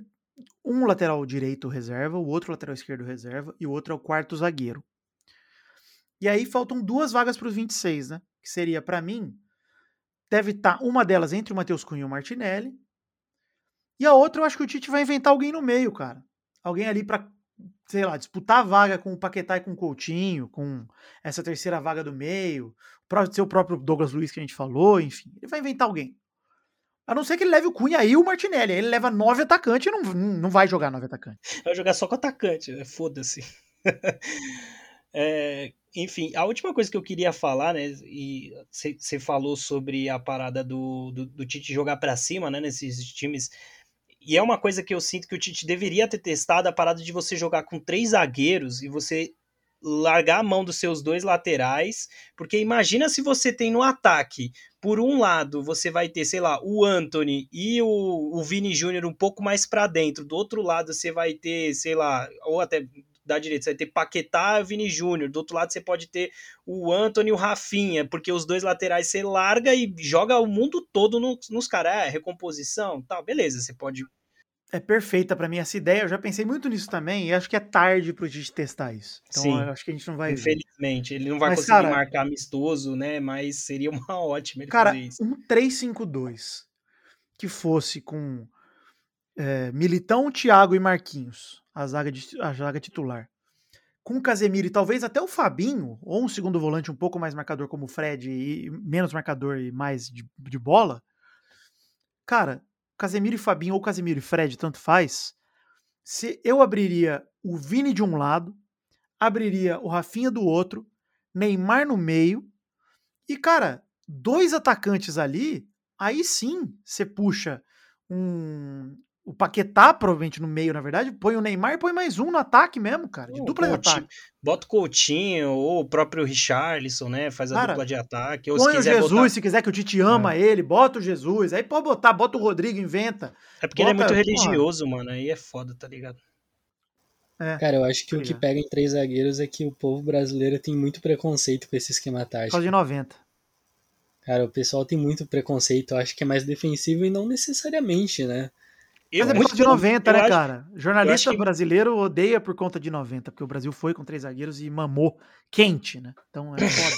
um lateral direito reserva, o outro lateral esquerdo reserva e o outro é o quarto zagueiro. E aí faltam duas vagas para os 26, né? Que seria, pra mim, deve estar uma delas entre o Matheus Cunha e o Martinelli. E a outra eu acho que o Tite vai inventar alguém no meio, cara. Alguém ali pra, sei lá, disputar a vaga com o Paquetá e com o Coutinho, com essa terceira vaga do meio. Pode ser o próprio Douglas Luiz que a gente falou, enfim. Ele vai inventar alguém. A não ser que ele leve o Cunha e o Martinelli. Ele leva nove atacantes e não, não vai jogar nove atacantes. Vai jogar só com atacante, né? foda-se. É, enfim, a última coisa que eu queria falar, né? E você falou sobre a parada do, do, do Tite jogar pra cima, né? Nesses times. E é uma coisa que eu sinto que o Tite deveria ter testado a parada de você jogar com três zagueiros e você largar a mão dos seus dois laterais, porque imagina se você tem no ataque, por um lado você vai ter, sei lá, o Anthony e o, o Vini Júnior um pouco mais para dentro, do outro lado você vai ter, sei lá, ou até da direita você vai ter Paquetá e Vini Júnior, do outro lado você pode ter o Anthony e o Rafinha, porque os dois laterais você larga e joga o mundo todo no, nos caras, é, recomposição, tá, beleza, você pode É perfeita pra mim essa ideia. Eu já pensei muito nisso também e acho que é tarde pro Tite testar isso. Então Sim. acho que a gente não vai. Infelizmente, ele não vai Mas, conseguir cara- marcar amistoso, né? Mas seria uma ótima ele Cara, um 3-5-2 que fosse com é, Militão, Thiago e Marquinhos, a zaga, de- a zaga titular. Com Casemiro e talvez até o Fabinho, ou um segundo volante um pouco mais marcador como o Fred, e menos marcador e mais de, de bola. Cara, Casemiro e Fabinho, ou Casemiro e Fred, tanto faz. Se eu abriria o Vini de um lado, abriria o Rafinha do outro, Neymar no meio, e, cara, dois atacantes ali, aí sim você puxa um. O Paquetá, provavelmente no meio, na verdade, põe o Neymar e põe mais um no ataque mesmo, cara. De O dupla de Coutinho- ataque. Bota o Coutinho ou o próprio Richarlison, né? Faz a Cara, dupla de ataque. Ou Põe se o quiser Jesus, botar. se quiser que o Tite ama ele, bota o Jesus. Aí pode botar, bota o Rodrigo, inventa. É porque ele é bota- muito religioso, mano. Aí é foda, tá ligado? É, Cara, eu acho que o que pega em três zagueiros é que o povo brasileiro tem muito preconceito com esse esquema tático. Por causa de 90. Cara, o pessoal tem muito preconceito, eu acho que é mais defensivo e não necessariamente, né? Eu Mas é por conta de 90, né, acho, cara? Jornalista que... brasileiro odeia por conta de 90, porque o Brasil foi com três zagueiros e mamou quente, né? Então é foda.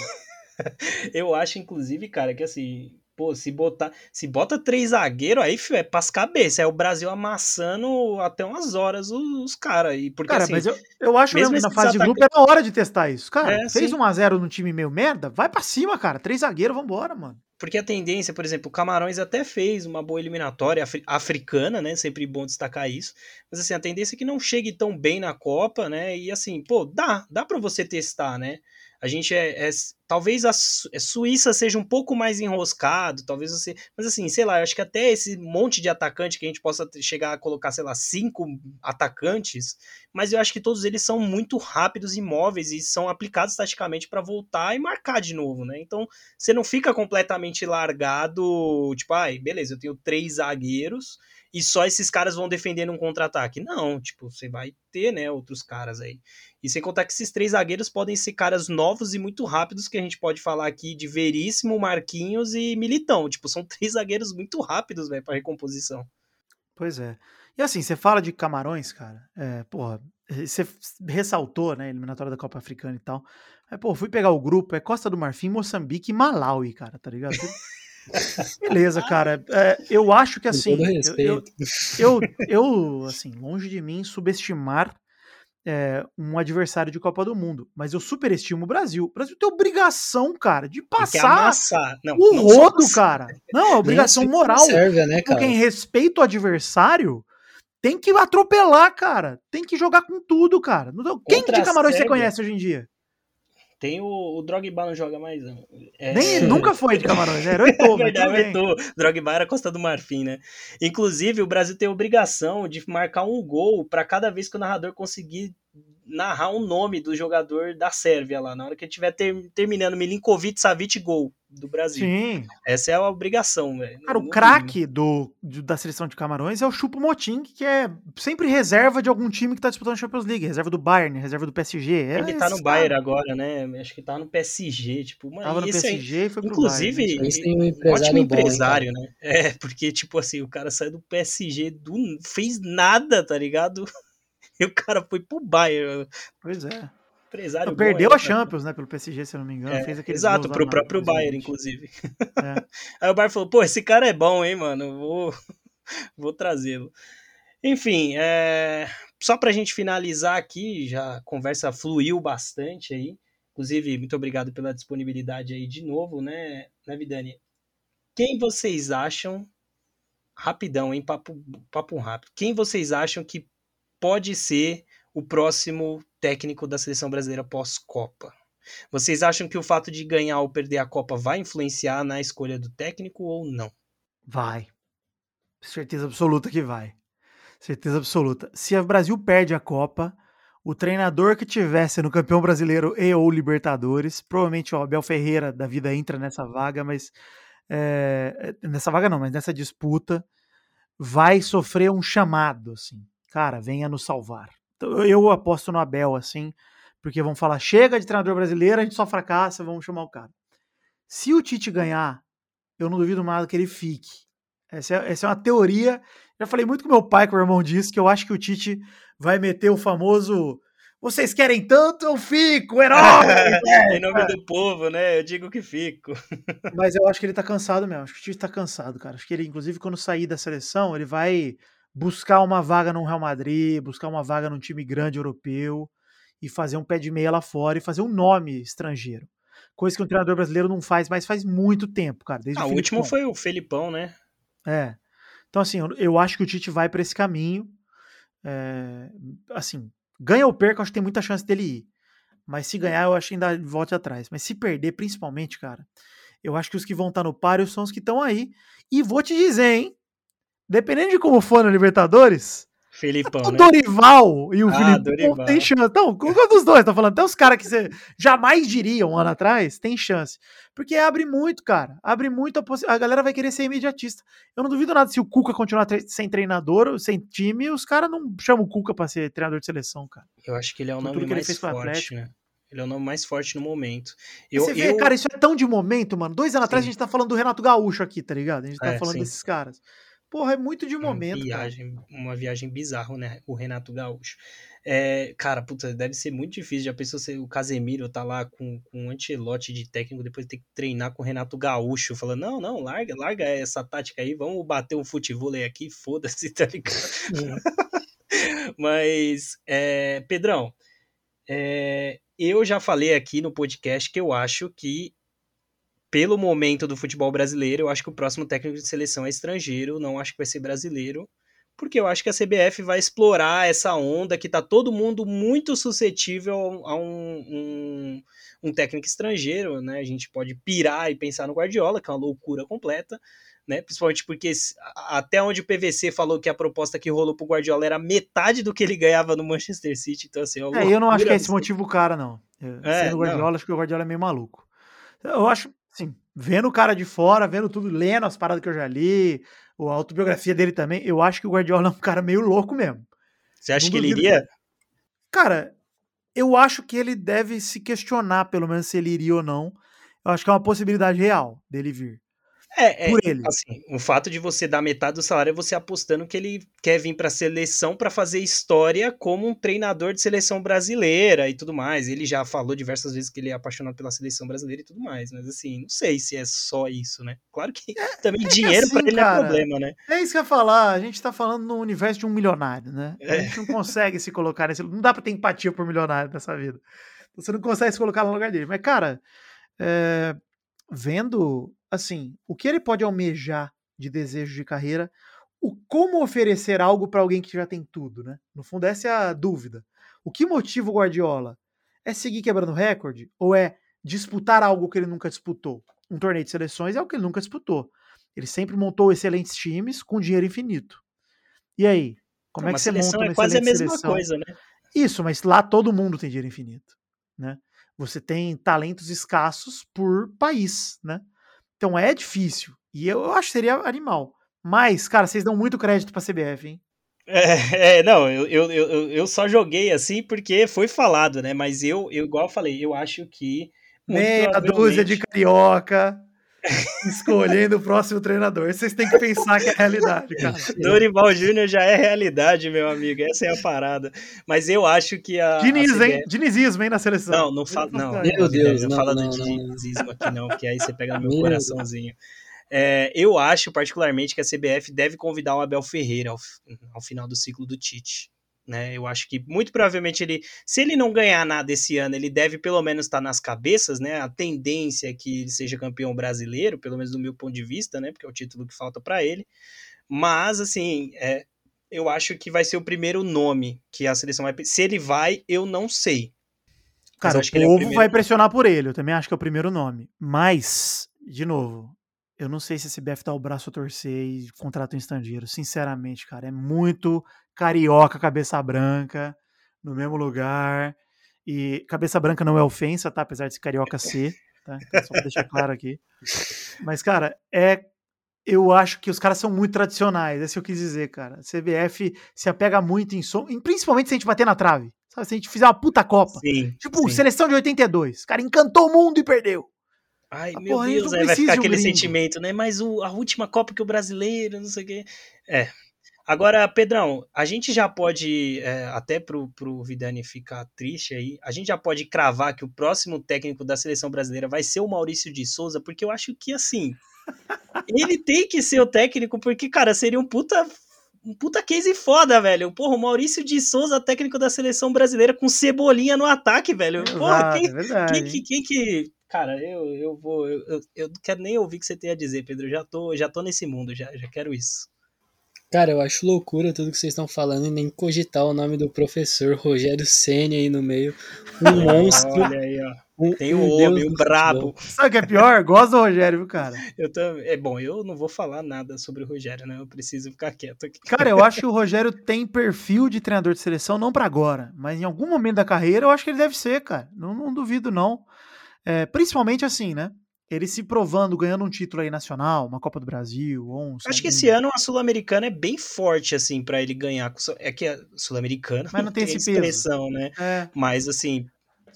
eu acho, inclusive, cara, que assim, pô, se botar, se bota três zagueiros, aí é pras cabeças. É o Brasil amassando até umas horas os, os caras. Cara, assim, mas eu, eu acho mesmo que na fase de grupo era hora de testar isso. Cara, é, fez 1x0 no time meio merda, vai pra cima, cara. Três zagueiros, vambora, mano. Porque a tendência, por exemplo, o Camarões até fez uma boa eliminatória africana, né? Sempre bom destacar isso. Mas assim, a tendência é que não chegue tão bem na Copa, né? E assim, pô, dá, dá para você testar, né? A gente é, é talvez a é, Suíça seja um pouco mais enroscado, talvez você, mas assim, sei lá, acho que até esse monte de atacante que a gente possa chegar a colocar, sei lá, cinco atacantes, mas eu acho que todos eles são muito rápidos e móveis e são aplicados taticamente para voltar e marcar de novo, né? Então, você não fica completamente largado, tipo, ai, beleza, eu tenho três zagueiros e só esses caras vão defender um contra-ataque. Não, tipo, você vai ter, né, outros caras aí. E sem contar que esses três zagueiros podem ser caras novos e muito rápidos, que a gente pode falar aqui de Veríssimo, Marquinhos e Militão. Tipo, são três zagueiros muito rápidos, velho, pra recomposição. Pois é. E assim, você fala de Camarões, cara, é, porra, você ressaltou, né, eliminatória da Copa Africana e tal. É, pô, fui pegar o grupo, é Costa do Marfim, Moçambique e Malawi, cara, tá ligado? Beleza, cara. É, eu acho que assim. Eu, eu, eu, assim, longe de mim subestimar é, um adversário de Copa do Mundo. Mas eu superestimo o Brasil. O Brasil tem obrigação, cara, de passar não, o não rodo, cara. Não, é obrigação moral. Serve, né, cara? Porque em respeito ao adversário, tem que atropelar, cara. Tem que jogar com tudo, cara. Quem de Camarões você conhece hoje em dia? Tem o, o Drogba não joga mais. Não. É... Nem, nunca foi de Camarões, era? Eto'o. é verdade, Eto'o. Drogba era Costa do Marfim, né? Inclusive, o Brasil tem a obrigação de marcar um gol para cada vez que o narrador conseguir narrar o nome do jogador da Sérvia lá, na hora que ele estiver ter, terminando Milinkovic, Savic, gol do Brasil. Sim. Essa é a obrigação, velho. Cara, o craque do, da seleção de Camarões é o Chupo Moting, que é sempre reserva de algum time que tá disputando a Champions League, reserva do Bayern, reserva do PSG. É ele tá no Bayern agora, né? Acho que tá no PSG, tipo, mano, Tava no PSG aí, e foi pro Inclusive, Bayern, um ótimo empresário, bom, né? É, porque tipo assim, o cara saiu do PSG, do, fez nada, tá ligado? E o cara foi pro Bayern. Pois é. Empresário perdeu a Champions, né, pelo PSG, se eu não me engano. É, fez exato, pro próprio Bayern, inclusive. É. Aí o Bayern falou, pô, esse cara é bom, hein, mano, vou, vou trazê-lo. Enfim, é... só pra gente finalizar aqui, já a conversa fluiu bastante aí. Inclusive, muito obrigado pela disponibilidade aí de novo, né, né Vidani? Quem vocês acham, rapidão, hein, papo, papo rápido, quem vocês acham que pode ser o próximo técnico da seleção brasileira pós-Copa. Vocês acham que o fato de ganhar ou perder a Copa vai influenciar na escolha do técnico ou não? Vai. Certeza absoluta que vai. Certeza absoluta. Se o Brasil perde a Copa, o treinador que tivesse no campeão brasileiro e ou Libertadores, provavelmente o Abel Ferreira da vida entra nessa vaga, mas é, nessa vaga não, mas nessa disputa vai sofrer um chamado, assim cara, venha nos salvar. Eu aposto no Abel, assim, porque vão falar: chega de treinador brasileiro, a gente só fracassa, vamos chamar o cara. Se o Tite ganhar, eu não duvido nada que ele fique. Essa é, essa é uma teoria. Já falei muito com meu pai, que o irmão disse, que eu acho que o Tite vai meter o famoso. Vocês querem tanto, eu fico, herói! em nome do povo, né? Eu digo que fico. Mas eu acho que ele tá cansado mesmo. Acho que o Tite tá cansado, cara. Acho que ele, inclusive, quando sair da seleção, ele vai buscar uma vaga no Real Madrid, buscar uma vaga num time grande europeu e fazer um pé de meia lá fora e fazer um nome estrangeiro. Coisa que um treinador brasileiro não faz, mas faz muito tempo, cara. Desde ah, o, o último foi o Felipão, né? É. Então, assim, eu, eu acho que o Tite vai para esse caminho. É, assim, ganha ou perca, eu acho que tem muita chance dele ir. Mas se ganhar, eu acho que ainda volte atrás. Mas se perder, principalmente, cara, eu acho que os que vão estar tá no páreo são os que estão aí. E vou te dizer, hein? Dependendo de como for na Libertadores, Felipão, o né? Dorival e o Ah, Filipão tem chance. Então, qual dos dois? Tô falando, até os caras que você jamais diria um ano atrás, tem chance. Porque abre muito, cara. Abre muito a possibilidade. A galera vai querer ser imediatista. Eu não duvido nada se o Cuca continuar tre- sem treinador, sem time, os caras não chamam o Cuca pra ser treinador de seleção, cara. Eu acho que ele é o Com nome mais forte, né? Ele é o nome mais forte no momento. Eu, você vê, eu- cara, isso é tão de momento, mano. Dois anos atrás a Sim. gente tá falando do Renato Gaúcho aqui, tá ligado? A gente tá É, falando sim. desses caras. Porra, é muito de uma momento, cara. viagem, uma viagem bizarra, né? O Renato Gaúcho. É, cara, puta, deve ser muito difícil. Já pensou se o Casemiro tá lá com, com um antelote de técnico, depois ter que treinar com o Renato Gaúcho, falando: não, não, larga, larga essa tática aí, vamos bater um futebol aqui, foda-se, tá ligado? Mas, é, Pedrão, é, eu já falei aqui no podcast que eu acho que, pelo momento do futebol brasileiro, eu acho que o próximo técnico de seleção é estrangeiro, não acho que vai ser brasileiro, porque eu acho que a CBF vai explorar essa onda que tá todo mundo muito suscetível a um, um, um técnico estrangeiro, né? A gente pode pirar e pensar no Guardiola, que é uma loucura completa, né? Principalmente porque até onde o PVC falou que a proposta que rolou pro Guardiola era metade do que ele ganhava no Manchester City, então assim, é É, eu não acho que é esse motivo o cara, não. Eu- É, Sendo o não. Guardiola, acho que o Guardiola é meio maluco. Eu acho, assim, vendo o cara de fora, vendo tudo, lendo as paradas que eu já li, a autobiografia dele também, eu acho que o Guardiola é um cara meio louco mesmo. Você acha Não que ele iria? Cara, eu acho que ele deve se questionar, pelo menos, se ele iria ou não. Eu acho que é uma possibilidade real dele vir. É, é, Por ele. assim, o fato de você dar metade do salário é você apostando que ele quer vir pra seleção pra fazer história como um treinador de seleção brasileira e tudo mais. Ele já falou diversas vezes que ele é apaixonado pela seleção brasileira e tudo mais, mas assim, não sei se é só isso, né? Claro que também dinheiro assim, pra ele é cara. problema, né? É isso que eu ia falar. A gente tá falando no universo de um milionário, né? A É. gente não consegue se colocar nesse. Não dá pra ter empatia por milionário nessa vida. Você não consegue se colocar no lugar dele. Mas, cara, é, vendo, assim, o que ele pode almejar de desejo de carreira, o como oferecer algo pra alguém que já tem tudo, né? No fundo, essa é a dúvida. O que motiva o Guardiola? É seguir quebrando recorde? Ou é disputar algo que ele nunca disputou? Um torneio de seleções é o que ele nunca disputou. Ele sempre montou excelentes times com dinheiro infinito. E aí? Como é Uma que você seleção monta é uma quase a mesma seleção? coisa, né? Isso, mas lá todo mundo tem dinheiro infinito, né? Você tem talentos escassos por país, né? Então é difícil. E eu, eu acho que seria animal. Mas, cara, vocês dão muito crédito pra CBF, hein? É, é, não, eu, eu, eu, eu só joguei assim porque foi falado, né? Mas eu, eu igual eu falei, eu acho que. Meia dúzia de carioca escolhendo o próximo treinador. Vocês têm que pensar que é a realidade, cara. Dorival Júnior já é realidade, meu amigo. Essa é a parada. Mas eu acho que a. Diniz, a hein? Dinizismo, hein, na seleção. Não, não fala. Não, Meu Deus, não, não, fala não, do não. dinizismo aqui, não, porque aí você pega no meu Meu coraçãozinho. É, eu acho, particularmente, que a CBF deve convidar o Abel Ferreira ao, ao final do ciclo do Tite. Né? Eu acho que muito provavelmente ele, se ele não ganhar nada esse ano, ele deve pelo menos estar nas cabeças, né? A tendência é que ele seja campeão brasileiro, pelo menos do meu ponto de vista, né? Porque é o título que falta para ele. Mas assim, é, eu acho que vai ser o primeiro nome que a seleção vai. Se ele vai, eu não sei. Cara, eu o ele é o povo vai pressionar por ele. Eu também acho que é o primeiro nome. Mas, de novo, eu não sei se a CBF dá o braço a torcer e contrata um estrangeiro. Sinceramente, cara, é muito carioca, cabeça branca, no mesmo lugar. E cabeça branca não é ofensa, tá? Apesar de ser carioca ser, tá? Então, só pra deixar claro aqui. Mas, cara, é. Eu acho que os caras são muito tradicionais, é isso que eu quis dizer, cara. A CBF se apega muito em som, principalmente se a gente bater na trave. Sabe? Se a gente fizer uma puta Copa. Sim. Tipo, sim. seleção de 82. Cara, encantou o mundo e perdeu. Ai, Ah, meu porra, Deus, aí vai ficar um aquele gringo. sentimento, né? Mas o, a última Copa que o brasileiro, não sei o quê. É. Agora, Pedrão, a gente já pode, é, até pro, pro Vidani ficar triste aí, a gente já pode cravar que o próximo técnico da seleção brasileira vai ser o Maurício de Souza, porque eu acho que, assim, ele tem que ser o técnico, porque, cara, seria um puta, um puta case foda, velho. Porra, o Maurício de Souza, técnico da seleção brasileira, com cebolinha no ataque, velho. Porra, Exato, quem, é verdade. quem, que- quem que. Cara, eu, eu vou. Eu, eu, não quero nem ouvir o que você tem a dizer, Pedro. Eu já tô, já tô nesse mundo, já, já quero isso. Cara, eu acho loucura tudo que vocês estão falando e nem cogitar o nome do professor Rogério Senna aí no meio. Um monstro. Olha aí, ó. Um, Tem o um homem, do brabo. Sabe o que é pior? Gosto do Rogério, viu, cara? Eu também. É bom, eu não vou falar nada sobre o Rogério, né? Eu preciso ficar quieto aqui. Cara, eu acho que o Rogério tem perfil de treinador de seleção, não pra agora, mas em algum momento da carreira eu acho que ele deve ser, cara. Não, não duvido, não. É, principalmente assim, né? Ele se provando, ganhando um título aí nacional, uma Copa do Brasil, ou um. Acho que esse ano a Sul-Americana é bem forte, assim, pra ele ganhar. É que a Sul-Americana Mas não tem esse peso. expressão, né? É, Mas, assim,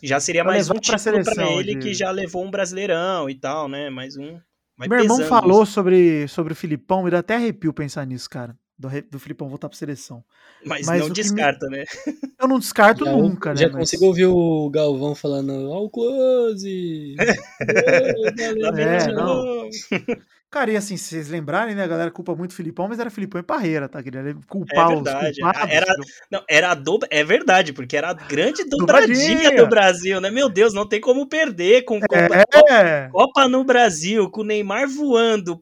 já seria mais um título pra seleção ele de- que já levou um Brasileirão e tal, né? Mais um. Vai Meu irmão falou sobre, sobre o Filipão, me dá até arrepio pensar nisso, cara. Do, do Filipão voltar pra seleção. Mas, mas não que me- descarta, né? Eu não descarto Já, nunca, já né? mas- consigo ouvir o Galvão falando, ó o close! É, de não. Cara, e assim, se vocês lembrarem, né, a galera culpa muito o Filipão, mas era Filipão e Parreira, tá? Queria culpar É os verdade. culpados. Era- Não, era a do... É verdade, porque era a grande Dobradinha. dobradinha do Brasil, né? Meu Deus, não tem como perder com Copa, É, Copa no Brasil, com o Neymar voando,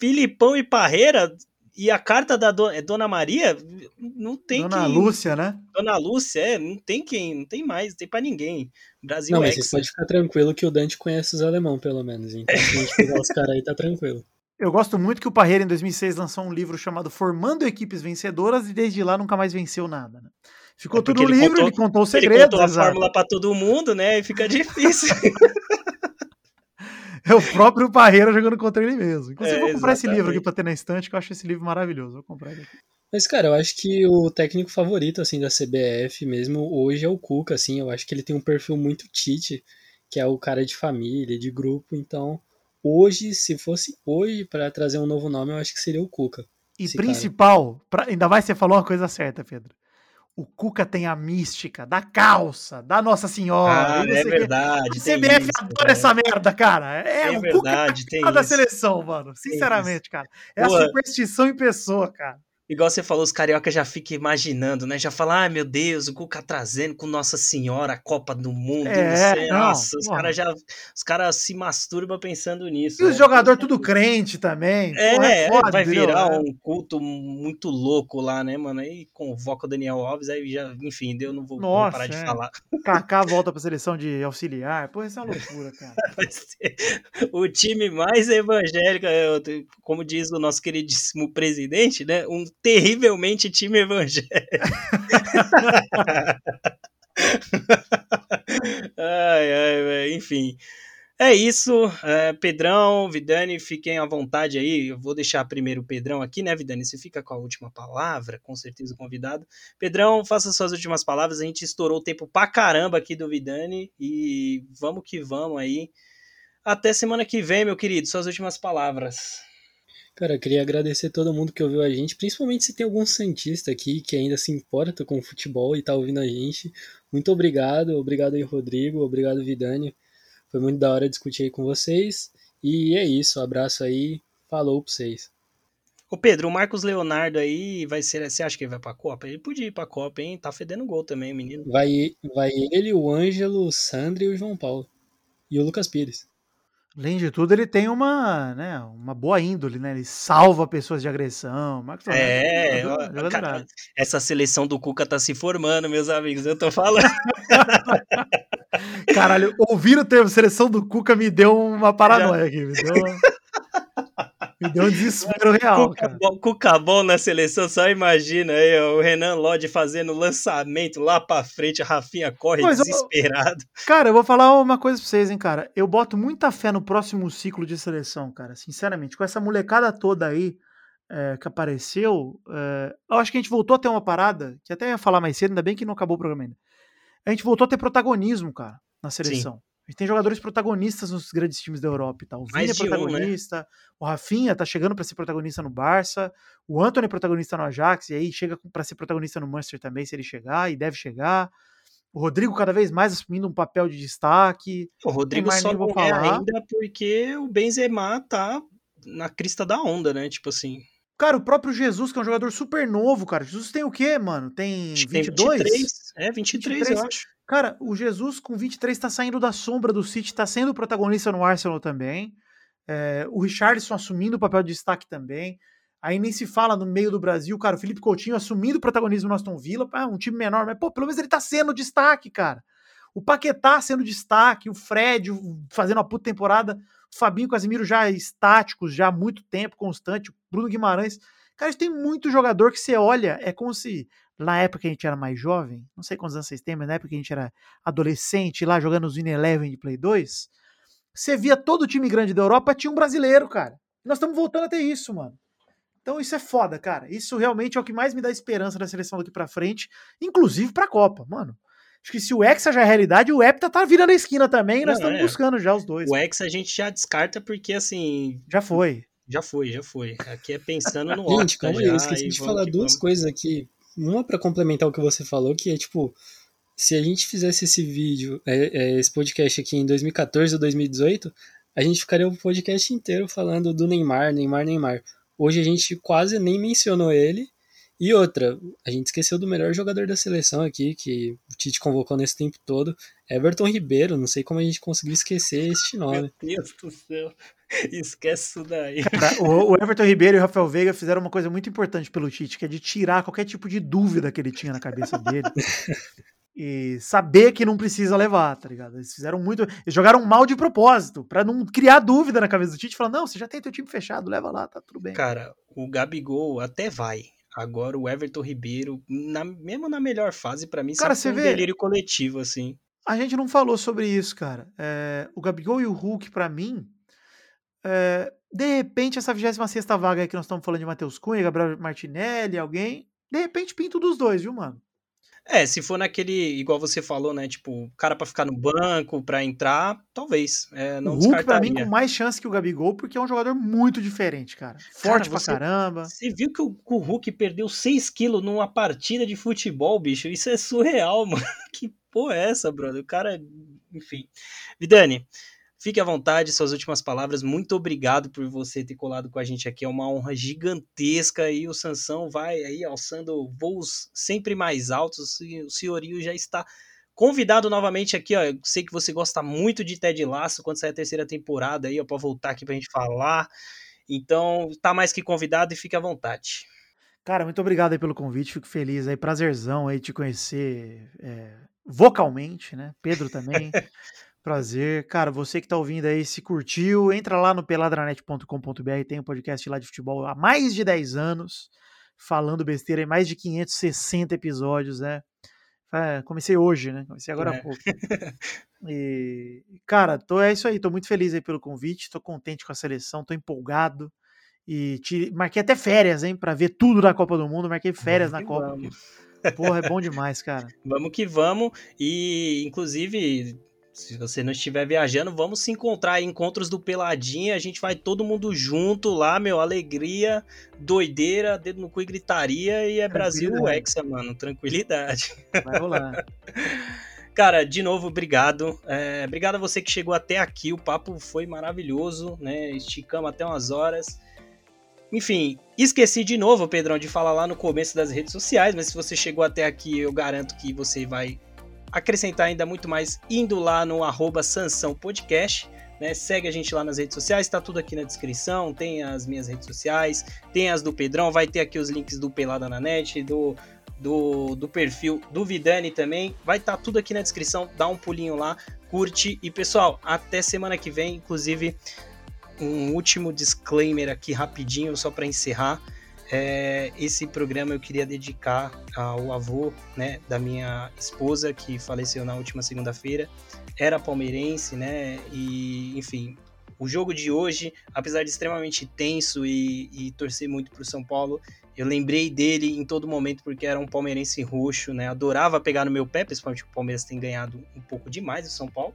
Filipão e Parreira, e a carta da do- é Dona Maria, não tem Dona quem. Lúcia, né? Dona Lúcia, é, não tem quem, não tem mais, não tem pra ninguém. Brasil Não, é mas vocês podem ficar tranquilo que o Dante conhece os alemão, pelo menos. Então, se a gente pegar os caras aí, tá tranquilo. Eu gosto muito que o Parreira, em 2006, lançou um livro chamado Formando Equipes Vencedoras e desde lá nunca mais venceu nada, né? Ficou É tudo no ele livro, contou- ele contou os Ele segredos. contou a exato. fórmula pra todo mundo, né? E fica difícil. É o próprio Parreira jogando contra ele mesmo. Inclusive, É, eu vou comprar esse livro aqui exatamente. pra ter na estante, que eu acho esse livro maravilhoso. Vou comprar ele aqui. Mas, cara, eu acho que o técnico favorito, assim, da CBF mesmo, hoje é o Cuca, assim. Eu acho que ele tem um perfil muito Tite, que é o cara de família, de grupo. Então, hoje, se fosse hoje pra trazer um novo nome, eu acho que seria o Cuca. E principal, pra- ainda mais você falou uma coisa certa, Pedro. O Cuca tem a mística da calça, da Nossa Senhora. Ah, é verdade. O CBF isso, adora né? essa merda, cara. É, É o Cuca verdade, tem é da isso. seleção, mano. Sinceramente, cara. É a superstição em pessoa, cara. Igual você falou, os cariocas já ficam imaginando, né? Já falam, ai meu Deus, o Cuca trazendo com Nossa Senhora a Copa do Mundo. É, não sei. não, Nossa, os caras já. Os caras se masturbam pensando nisso. E os né? jogadores tudo crente também. É, Porra, é, foda, vai entendeu? virar É. um culto muito louco lá, né, mano? Aí convoca o Daniel Alves, aí já, enfim, eu não vou, vou Nossa, parar de é. falar. Kaká volta pra seleção de auxiliar. Pô, isso é uma loucura, cara. Vai o time mais evangélico, é, como diz o nosso queridíssimo presidente, né? Um terrivelmente time evangélico. ai, ai, enfim. É isso, é, Pedrão, Vidani, fiquem à vontade aí. Eu vou deixar primeiro o Pedrão aqui, né, Vidani? Você fica com a última palavra, com certeza o convidado. Pedrão, faça suas últimas palavras. A gente estourou o tempo pra caramba aqui do Vidani e vamos que vamos aí. Até semana que vem, meu querido. Suas últimas palavras. Cara, eu queria agradecer todo mundo que ouviu a gente, principalmente se tem algum Santista aqui que ainda se importa com o futebol e tá ouvindo a gente. Muito obrigado, obrigado aí, Rodrigo, obrigado, Vidani. Foi muito da hora discutir aí com vocês. E é isso, um abraço aí, falou pra vocês. Ô Pedro, o Marcos Leonardo aí vai ser. Você acha que ele vai pra Copa? Ele podia ir pra Copa, hein? Tá fedendo gol também, menino. Vai, vai ele, o Ângelo, o Sandro e o João Paulo. E o Lucas Pires. Além de tudo, ele tem uma, né, uma boa índole, né? Ele salva pessoas de agressão. Marcos É, jogador- cara, essa seleção do Cuca tá se formando, meus amigos. Eu tô falando. Caralho, ouvir o termo seleção do Cuca me deu uma paranoia aqui. Me deu, me deu um desespero real, Cuca cara. bom, Cuca bom na seleção, só imagina aí, ó, o Renan Lodge fazendo lançamento lá pra frente, a Rafinha corre Mas, desesperado. Cara, eu vou falar uma coisa pra vocês, hein, cara. Eu boto muita fé no próximo ciclo de seleção, cara. Sinceramente, com essa molecada toda aí é, que apareceu, é, eu acho que a gente voltou a ter uma parada, que até ia falar mais cedo, ainda bem que não acabou o programa ainda. A gente voltou a ter protagonismo, cara, na seleção. A gente tem jogadores protagonistas nos grandes times da Europa e tal. O Vini é de um, né? protagonista, o Rafinha tá chegando pra ser protagonista no Barça, o Anthony é protagonista no Ajax, e aí chega pra ser protagonista no Manchester também, se ele chegar, e deve chegar. O Rodrigo cada vez mais assumindo um papel de destaque. O Rodrigo mais só não é falar. ainda porque o Benzema tá na crista da onda, né? Tipo assim. Cara, o próprio Jesus, que é um jogador super novo, cara. Jesus tem o quê, mano? Tem acho que tem 22? 23. É, 23, 23. eu acho. Cara, o Jesus com 23 tá saindo da sombra do City, tá sendo protagonista no Arsenal também. É, o Richarlison assumindo o papel de destaque também. Aí nem se fala no meio do Brasil, cara, o Felipe Coutinho assumindo o protagonismo no Aston Villa, ah, um time menor, mas pô, pelo menos ele tá sendo destaque, cara. O Paquetá sendo destaque, o Fred fazendo uma puta temporada, o Fabinho e o Casemiro já estáticos, já há muito tempo, constante, o Bruno Guimarães. Cara, gente tem muito jogador que você olha, é como se na época que a gente era mais jovem, não sei quantos anos vocês têm, mas na época que a gente era adolescente, lá jogando os Win Eleven de Play 2, você via todo o time grande da Europa tinha um brasileiro, cara. Nós estamos voltando a ter isso, mano. Então isso é foda, cara. Isso realmente é o que mais me dá esperança da seleção daqui para frente, inclusive pra Copa, mano. Acho que se o Hexa já é realidade, o Hepta tá virando a esquina também e nós estamos é. buscando já os dois. O Hexa a gente já descarta porque, assim... Já foi. Já foi, já foi. Aqui é pensando no Gente, calma aí, eu esqueci de falar duas vamos. coisas aqui. Uma para complementar o que você falou, que é tipo, se a gente fizesse esse vídeo, é, é, esse podcast aqui em 2014 ou 2018, a gente ficaria o podcast inteiro falando do Neymar, Neymar, Neymar. Hoje a gente quase nem mencionou ele. E outra, a gente esqueceu do melhor jogador da seleção aqui, que o Tite convocou nesse tempo todo, Everton Ribeiro. Não sei como a gente conseguiu esquecer este nome. Meu Deus do céu. Esquece isso daí. Cara, o, Everton Ribeiro e o Rafael Veiga fizeram uma coisa muito importante pelo Tite, que é de tirar qualquer tipo de dúvida que ele tinha na cabeça dele. e saber que não precisa levar, tá ligado? Eles fizeram muito. Eles jogaram mal de propósito, para não criar dúvida na cabeça do Tite, falando: não, você já tem teu time fechado, leva lá, tá tudo bem. Cara, o Gabigol até vai. Agora o Everton Ribeiro, na, mesmo na melhor fase, para mim, cara, você um vê, delírio coletivo, assim. A gente não falou sobre isso, cara. É, o Gabigol e o Hulk, para mim, é, de repente, essa 26 vaga aí que nós estamos falando de Matheus Cunha, Gabriel Martinelli, alguém, de repente pinto dos dois, viu, mano? É, se for naquele, igual você falou, né? Tipo, cara para ficar no banco, para entrar, talvez. É, não o Hulk, pra mim, com mais chance que o Gabigol, porque é um jogador muito diferente, cara. Forte cara, você, pra caramba. Você viu que o, o Hulk perdeu 6 quilos numa partida de futebol, bicho? Isso é surreal, mano. Que porra é essa, brother? O cara. Enfim. Vidani, Fique à vontade, suas últimas palavras. Muito obrigado por você ter colado com a gente aqui. É uma honra gigantesca e o Sansão vai aí alçando voos sempre mais altos. O senhorio já está convidado novamente aqui, ó. Eu sei que você gosta muito de Ted Laço quando sair a terceira temporada aí, ó, para voltar aqui pra gente falar. Então, tá mais que convidado e fique à vontade. Cara, muito obrigado aí pelo convite, fico feliz aí, prazerzão aí te conhecer é, vocalmente, né? Pedro também. Prazer. Cara, você que tá ouvindo aí, se curtiu, entra lá no peladranet.com.br, tem um podcast lá de futebol há mais de 10 anos, falando besteira em mais de 560 episódios, né? É, comecei hoje, né? Comecei agora é. há pouco. E, cara, tô, é isso aí, tô muito feliz aí pelo convite, tô contente com a seleção, tô empolgado. E te, marquei até férias, hein, para ver tudo da Copa do Mundo, marquei férias na Copa. Vamos. Porra, é bom demais, cara. Vamos que vamos. E, inclusive, se você não estiver viajando, vamos se encontrar em encontros do Peladinha. A gente vai todo mundo junto lá, meu. Alegria, doideira, dedo no cu e gritaria. E é Brasil Hexa, mano. Tranquilidade. Vai rolar. Cara, de novo, obrigado. É, obrigado a você que chegou até aqui. O papo foi maravilhoso, né? Esticamos até umas horas. Enfim, esqueci de novo, Pedrão, de falar lá no começo das redes sociais, mas se você chegou até aqui, eu garanto que você vai acrescentar ainda muito mais indo lá no arroba Sansão Podcast. Né? Segue a gente lá nas redes sociais, tá tudo aqui na descrição. Tem as minhas redes sociais, tem as do Pedrão, vai ter aqui os links do Pelada na Net, do, do, do perfil do Vidani também. Vai estar tá tudo aqui na descrição, dá um pulinho lá, curte. E pessoal, até semana que vem. Inclusive, um último disclaimer aqui rapidinho, só para encerrar. É, esse programa eu queria dedicar ao avô né, da minha esposa, que faleceu na última segunda-feira. Era palmeirense, né? E, enfim, o jogo de hoje, apesar de extremamente tenso e, e torcer muito para o São Paulo, eu lembrei dele em todo momento porque era um palmeirense roxo, né? Adorava pegar no meu pé, principalmente o Palmeiras tem ganhado um pouco demais o São Paulo.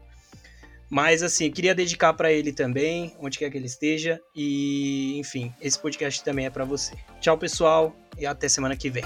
Mas assim, queria dedicar para ele também, onde quer que ele esteja. E, enfim, esse podcast também é para você. Tchau, pessoal, e até semana que vem.